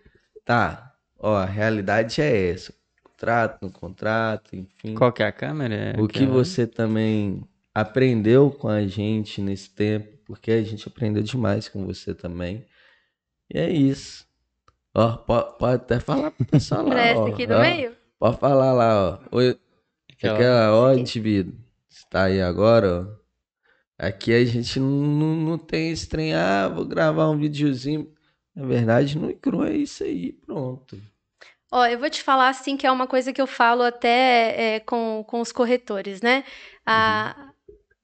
A: tá, ó, a realidade é essa, contrato no contrato, enfim.
B: Qual que é a câmera? É
A: O que você também aprendeu com a gente nesse tempo, porque a gente aprendeu demais com você também. E é isso. Ó, pode, pode até falar pro pessoal lá,
C: Presta
A: ó,
C: aqui do
A: ó.
C: meio?
A: Pode falar lá, ó. Oi,
B: Aquela-
A: aquela, ó,
C: aqui.
A: indivíduo. Você tá aí agora, ó. Aqui a gente não, não, tem esse trem, ah, vou gravar um videozinho. Na verdade, no Icru é isso aí, pronto.
C: Ó, eu vou te falar assim que é uma coisa que eu falo até é, com, com os corretores, né? A,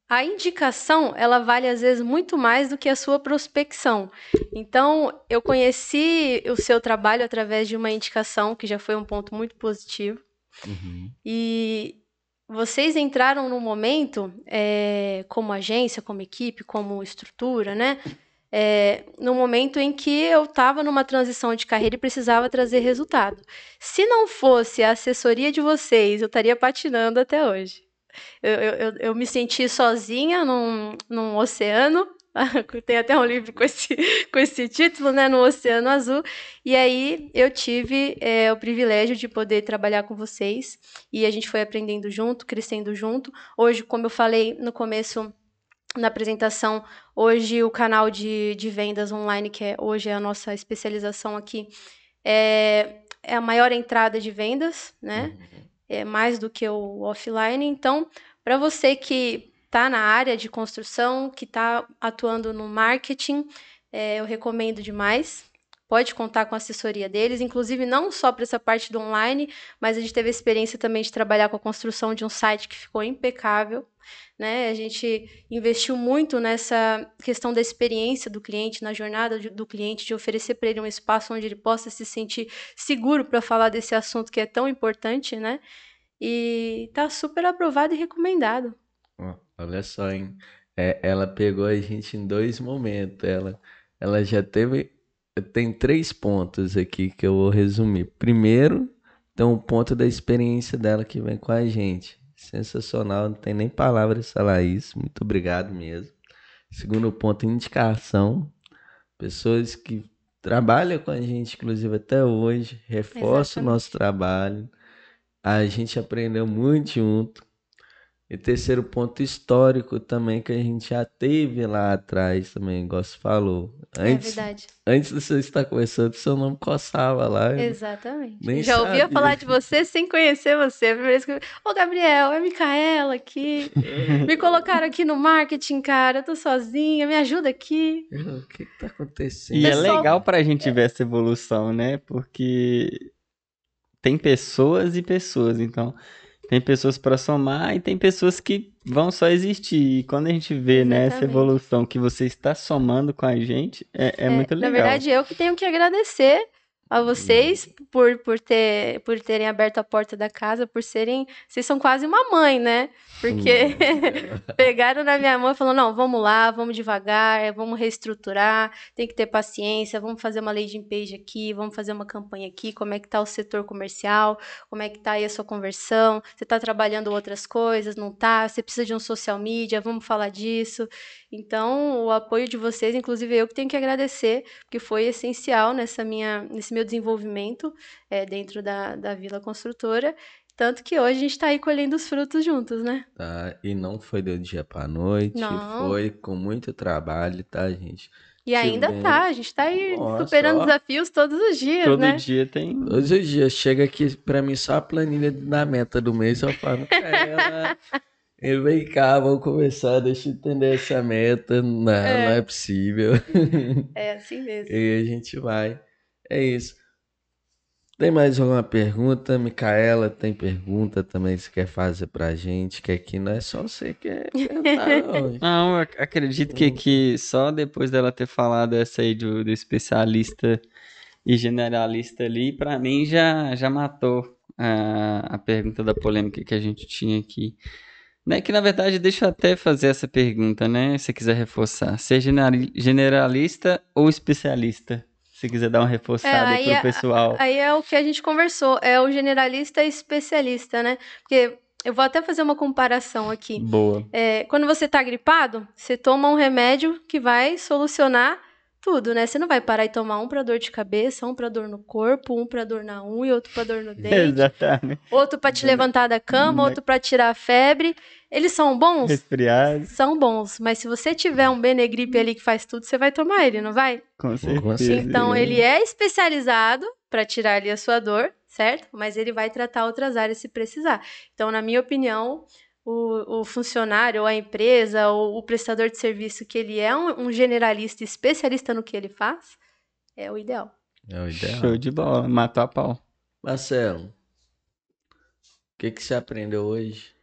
C: a indicação, ela vale às vezes muito mais do que a sua prospecção. Então, eu conheci o seu trabalho através de uma indicação, que já foi um ponto muito positivo.
A: Uhum.
C: E vocês entraram num momento, é, como agência, como equipe, como estrutura, né? É, no momento em que eu estava numa transição de carreira e precisava trazer resultado. Se não fosse a assessoria de vocês, eu estaria patinando até hoje. Eu, eu, eu- me senti sozinha num, num oceano. Tem até um livro com esse, com esse título, né? No Oceano Azul. E aí eu tive é, o privilégio de poder trabalhar com vocês. E a gente foi aprendendo junto, crescendo junto. Hoje, como eu falei no começo na apresentação, hoje o canal de, de vendas online, que é, hoje é a nossa especialização aqui, é, é a maior entrada de vendas, né? É mais do que o offline. Então, para você que está na área de construção, que está atuando no marketing, é, eu recomendo demais. Pode contar com a assessoria deles, inclusive não só para essa parte do online, mas a gente teve a experiência também de trabalhar com a construção de um site que ficou impecável. Né? A gente investiu muito nessa questão da experiência do cliente, na jornada do cliente, de oferecer para ele um espaço onde ele possa se sentir seguro para falar desse assunto que é tão importante, né? E tá super aprovado e recomendado.
A: Olha só, hein? É, ela pegou a gente em dois momentos. Ela, ela já teve. Tem três pontos aqui que eu vou resumir. Primeiro, tem um ponto da experiência dela que vem com a gente. Sensacional, não tem nem palavras falar isso. Muito obrigado mesmo. Segundo ponto, indicação. Pessoas que trabalham com a gente, inclusive até hoje, reforçam o nosso trabalho. A gente aprendeu muito junto. E terceiro ponto histórico também que a gente já teve lá atrás também, igual você falou.
C: É antes, é verdade.
A: Antes de você estar conversando, seu nome coçava lá.
C: Exatamente. Nem já sabia. ouvia falar de você sem conhecer você. A primeira vez que eu... Ô, Gabriel, é a Micaela aqui. me colocaram aqui no marketing, cara. Eu tô sozinha, me ajuda aqui.
A: O que, que tá acontecendo?
B: E é Pessoal... é legal pra gente ver essa evolução, né? Porque tem pessoas e pessoas, então tem pessoas para somar e tem pessoas que vão só existir. E quando a gente vê né, essa evolução que você está somando com a gente, é, é, é muito legal.
C: Na verdade, eu que tenho que agradecer a vocês por, por, ter, por terem aberto a porta da casa, por serem. Vocês são quase uma mãe, né? Porque pegaram na minha mão e falaram: não, vamos lá, vamos devagar, vamos reestruturar, tem que ter paciência, vamos fazer uma landing page aqui, vamos fazer uma campanha aqui, como é que tá o setor comercial, como é que tá aí a sua conversão, você está trabalhando outras coisas, não tá? Você precisa de um social media, vamos falar disso. Então, o apoio de vocês, inclusive eu que tenho que agradecer, porque foi essencial nessa minha, nesse meu desenvolvimento é, dentro da, da Vila Construtora. Tanto que hoje a gente está aí colhendo os frutos juntos, né?
A: Tá, e não foi do dia para noite, não. foi com muito trabalho, tá, gente?
C: E ainda tá, a gente tá aí Nossa, superando ó. desafios todos os dias,
B: Todo
C: né?
B: Todo dia tem.
A: Todos os dias. Chega aqui pra mim só a planilha da meta do mês, eu falo, ela. E vem cá, vamos começar, deixa eu entender essa meta. Não, é. não é possível.
C: É assim mesmo.
A: e a gente vai. É isso. Tem mais alguma pergunta? Micaela tem pergunta também se quer fazer pra gente, que aqui não é só você que quer
B: não. não, acredito que, que só depois dela ter falado essa aí do, do especialista e generalista ali, pra mim já, já matou a, a pergunta da polêmica que a gente tinha aqui. Né, que na verdade, deixa eu até fazer essa pergunta, né? Se você quiser reforçar. Ser generalista ou especialista? Se quiser dar uma reforçada é, aí pro é, pessoal.
C: Aí é o que a gente conversou, é o generalista e especialista, né? Porque eu vou até fazer uma comparação aqui.
B: Boa.
C: É, quando você tá gripado, você toma um remédio que vai solucionar tudo, né? Você não vai parar e tomar um para dor de cabeça, um para dor no corpo, um para dor na unha, outro para dor no dente,
B: Exatamente.
C: outro para te levantar da cama, outro para tirar a febre. Eles são bons?
B: Resfriados.
C: São bons, mas se você tiver um Benegripe ali que faz tudo, você vai tomar ele, não vai?
B: Com certeza.
C: Então ele é especializado para tirar ali a sua dor, certo? Mas ele vai tratar outras áreas se precisar. Então, na minha opinião, o, o, funcionário, ou a empresa, ou o prestador de serviço, que ele é um, um, generalista especialista no que ele faz, é o ideal.
A: É o ideal.
B: Show de bola, matou a pau.
A: Marcelo, o que, que você aprendeu hoje?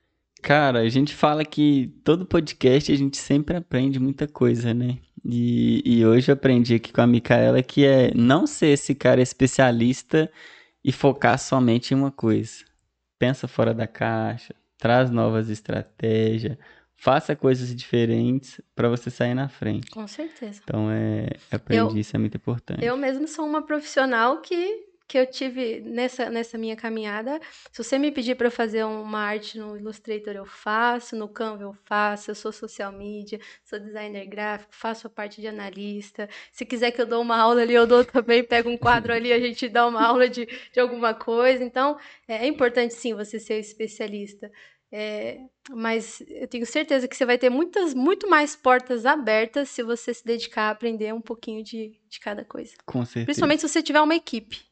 B: Cara, a gente fala que todo podcast a gente sempre aprende muita coisa, né? E, e hoje eu aprendi aqui com a Micaela que é não ser esse cara especialista e focar somente em uma coisa. Pensa fora da caixa, traz novas estratégias, faça coisas diferentes para você sair na frente.
C: Com certeza.
B: Então, é, aprendi, eu, isso é muito importante.
C: Eu mesmo sou uma profissional que que eu tive nessa, nessa minha caminhada. Se você me pedir para fazer uma arte no Illustrator, eu faço, no Canva eu faço, eu sou social media, sou designer gráfico, faço a parte de analista. Se quiser que eu dou uma aula ali, eu dou também, pego um quadro ali, a gente dá uma aula de, de alguma coisa. Então, é, é importante sim você ser especialista. É, mas eu tenho certeza que você vai ter muitas, muito mais portas abertas se você se dedicar a aprender um pouquinho de, de cada coisa.
B: Com certeza.
C: Principalmente se você tiver uma equipe.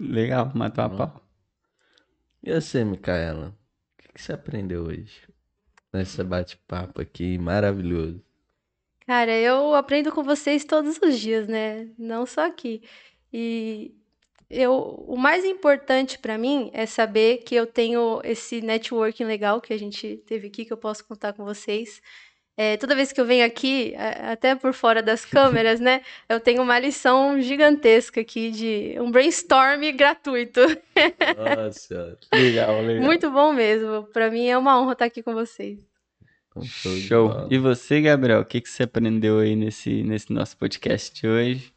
B: Legal, matou a pau.
A: E você, Micaela? O que você aprendeu hoje? Nesse bate-papo aqui maravilhoso.
C: Cara, eu aprendo com vocês todos os dias, né? Não só aqui. E eu, o mais importante para mim é saber que eu tenho esse networking legal que a gente teve aqui, que eu posso contar com vocês. É, toda vez que eu venho aqui, até por fora das câmeras, né, eu tenho uma lição gigantesca aqui de um brainstorm gratuito.
A: Nossa,
B: legal, legal.
C: Muito bom mesmo. Para mim é uma honra estar aqui com vocês.
B: Show. E você, Gabriel, o que, que você aprendeu aí nesse, nesse nosso podcast de hoje?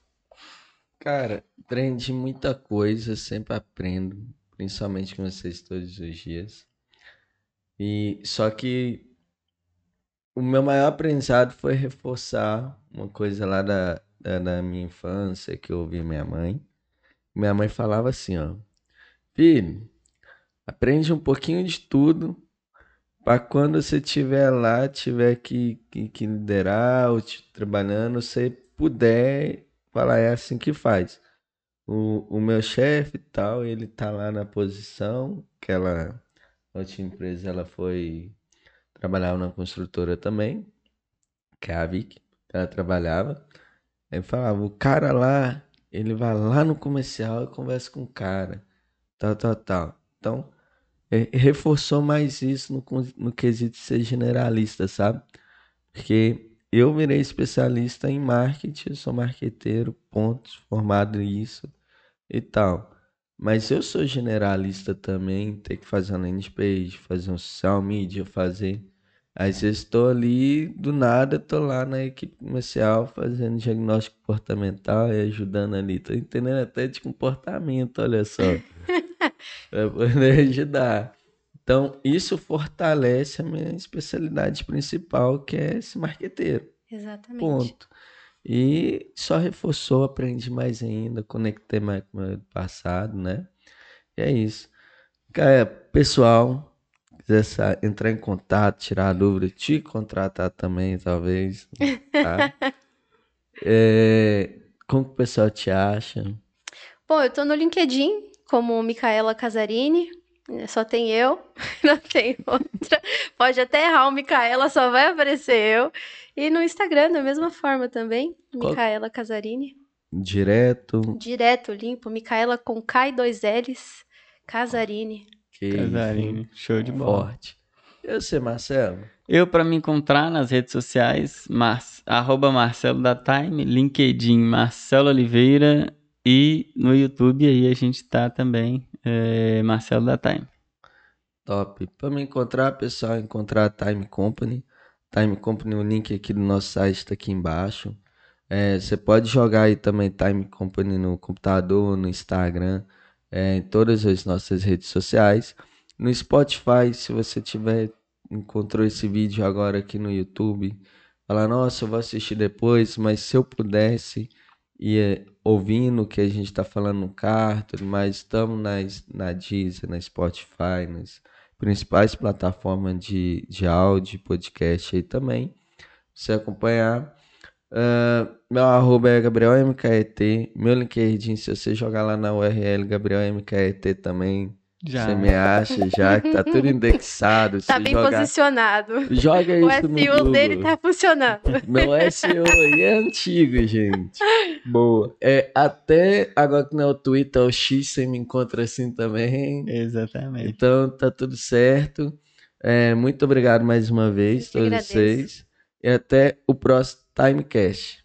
A: Cara, aprendi muita coisa, sempre aprendo, principalmente com vocês todos os dias. E só que o meu maior aprendizado foi reforçar uma coisa lá da, da, da minha infância que eu ouvi minha mãe. Minha mãe falava assim, ó, filho, aprende um pouquinho de tudo para quando você estiver lá, tiver que, que, que liderar ou te, trabalhando, você puder falar, é assim que faz. O, o meu chefe tal, ele tá lá na posição, que ela, outra empresa, ela foi trabalhar na construtora também, que é a Vic, ela trabalhava. Aí falava, o cara lá, ele vai lá no comercial e conversa com o cara, tal, tal, tal. Então, é, reforçou mais isso no, no quesito de ser generalista, sabe? Porque eu virei especialista em marketing, sou marqueteiro, pontos, formado nisso e tal. Mas eu sou generalista também, ter que fazer uma landing page, fazer um social media, fazer. Às vezes estou ali, do nada, estou lá na equipe comercial fazendo diagnóstico comportamental e ajudando ali. Estou entendendo até de comportamento, olha só. para poder ajudar. Então, isso fortalece a minha especialidade principal, que é esse marqueteiro.
C: Exatamente.
A: Ponto. E só reforçou, aprendi mais ainda, conectei mais com o meu passado, né? E é isso. É, pessoal, quiser entrar em contato, tirar dúvida, te contratar também, talvez. Tá? é, como o pessoal te acha?
C: Bom, eu tô no LinkedIn, como Micaela Casarini. Só tem eu, não tem outra. Pode até errar o Micaela, só vai aparecer eu. E no Instagram, da mesma forma também, Micaela Casarini.
A: Direto.
C: Direto, limpo. Micaela com K e dois L's. Casarini.
B: Que Casarini, show de bola.
A: Forte. Eu sei, Marcelo.
B: Eu, para me encontrar nas redes sociais, mar... arroba Marcelo da Time, LinkedIn Marcelo Oliveira e no YouTube aí a gente tá também, é, Marcelo da Time.
A: Top. Para me encontrar, pessoal, encontrar a Time Company. Time Company, o link aqui do nosso site está aqui embaixo. É, você pode jogar aí também Time Company no computador, no Instagram, é, em todas as nossas redes sociais. No Spotify, se você tiver encontrou esse vídeo agora aqui no YouTube, fala, nossa, eu vou assistir depois, mas se eu pudesse e é, ouvindo o que a gente está falando no carro, mas estamos nas, na Deezer, na Spotify, nas principais plataformas de, de áudio, podcast aí também. Você acompanhar. Uh, meu arroba é Gabriel MKET. Meu LinkedIn, se você jogar lá na URL Gabriel MKET também, já. Você me acha já que tá tudo indexado.
C: tá bem joga... posicionado.
A: Joga isso o no
C: SEO dele tá funcionando.
A: Meu SEO aí é antigo, gente. Boa. É, até agora que não é o Twitter, é o X você me encontra assim também.
B: Exatamente.
A: Então tá tudo certo. É, muito obrigado mais uma vez, todos vocês. E até o próximo Timecast.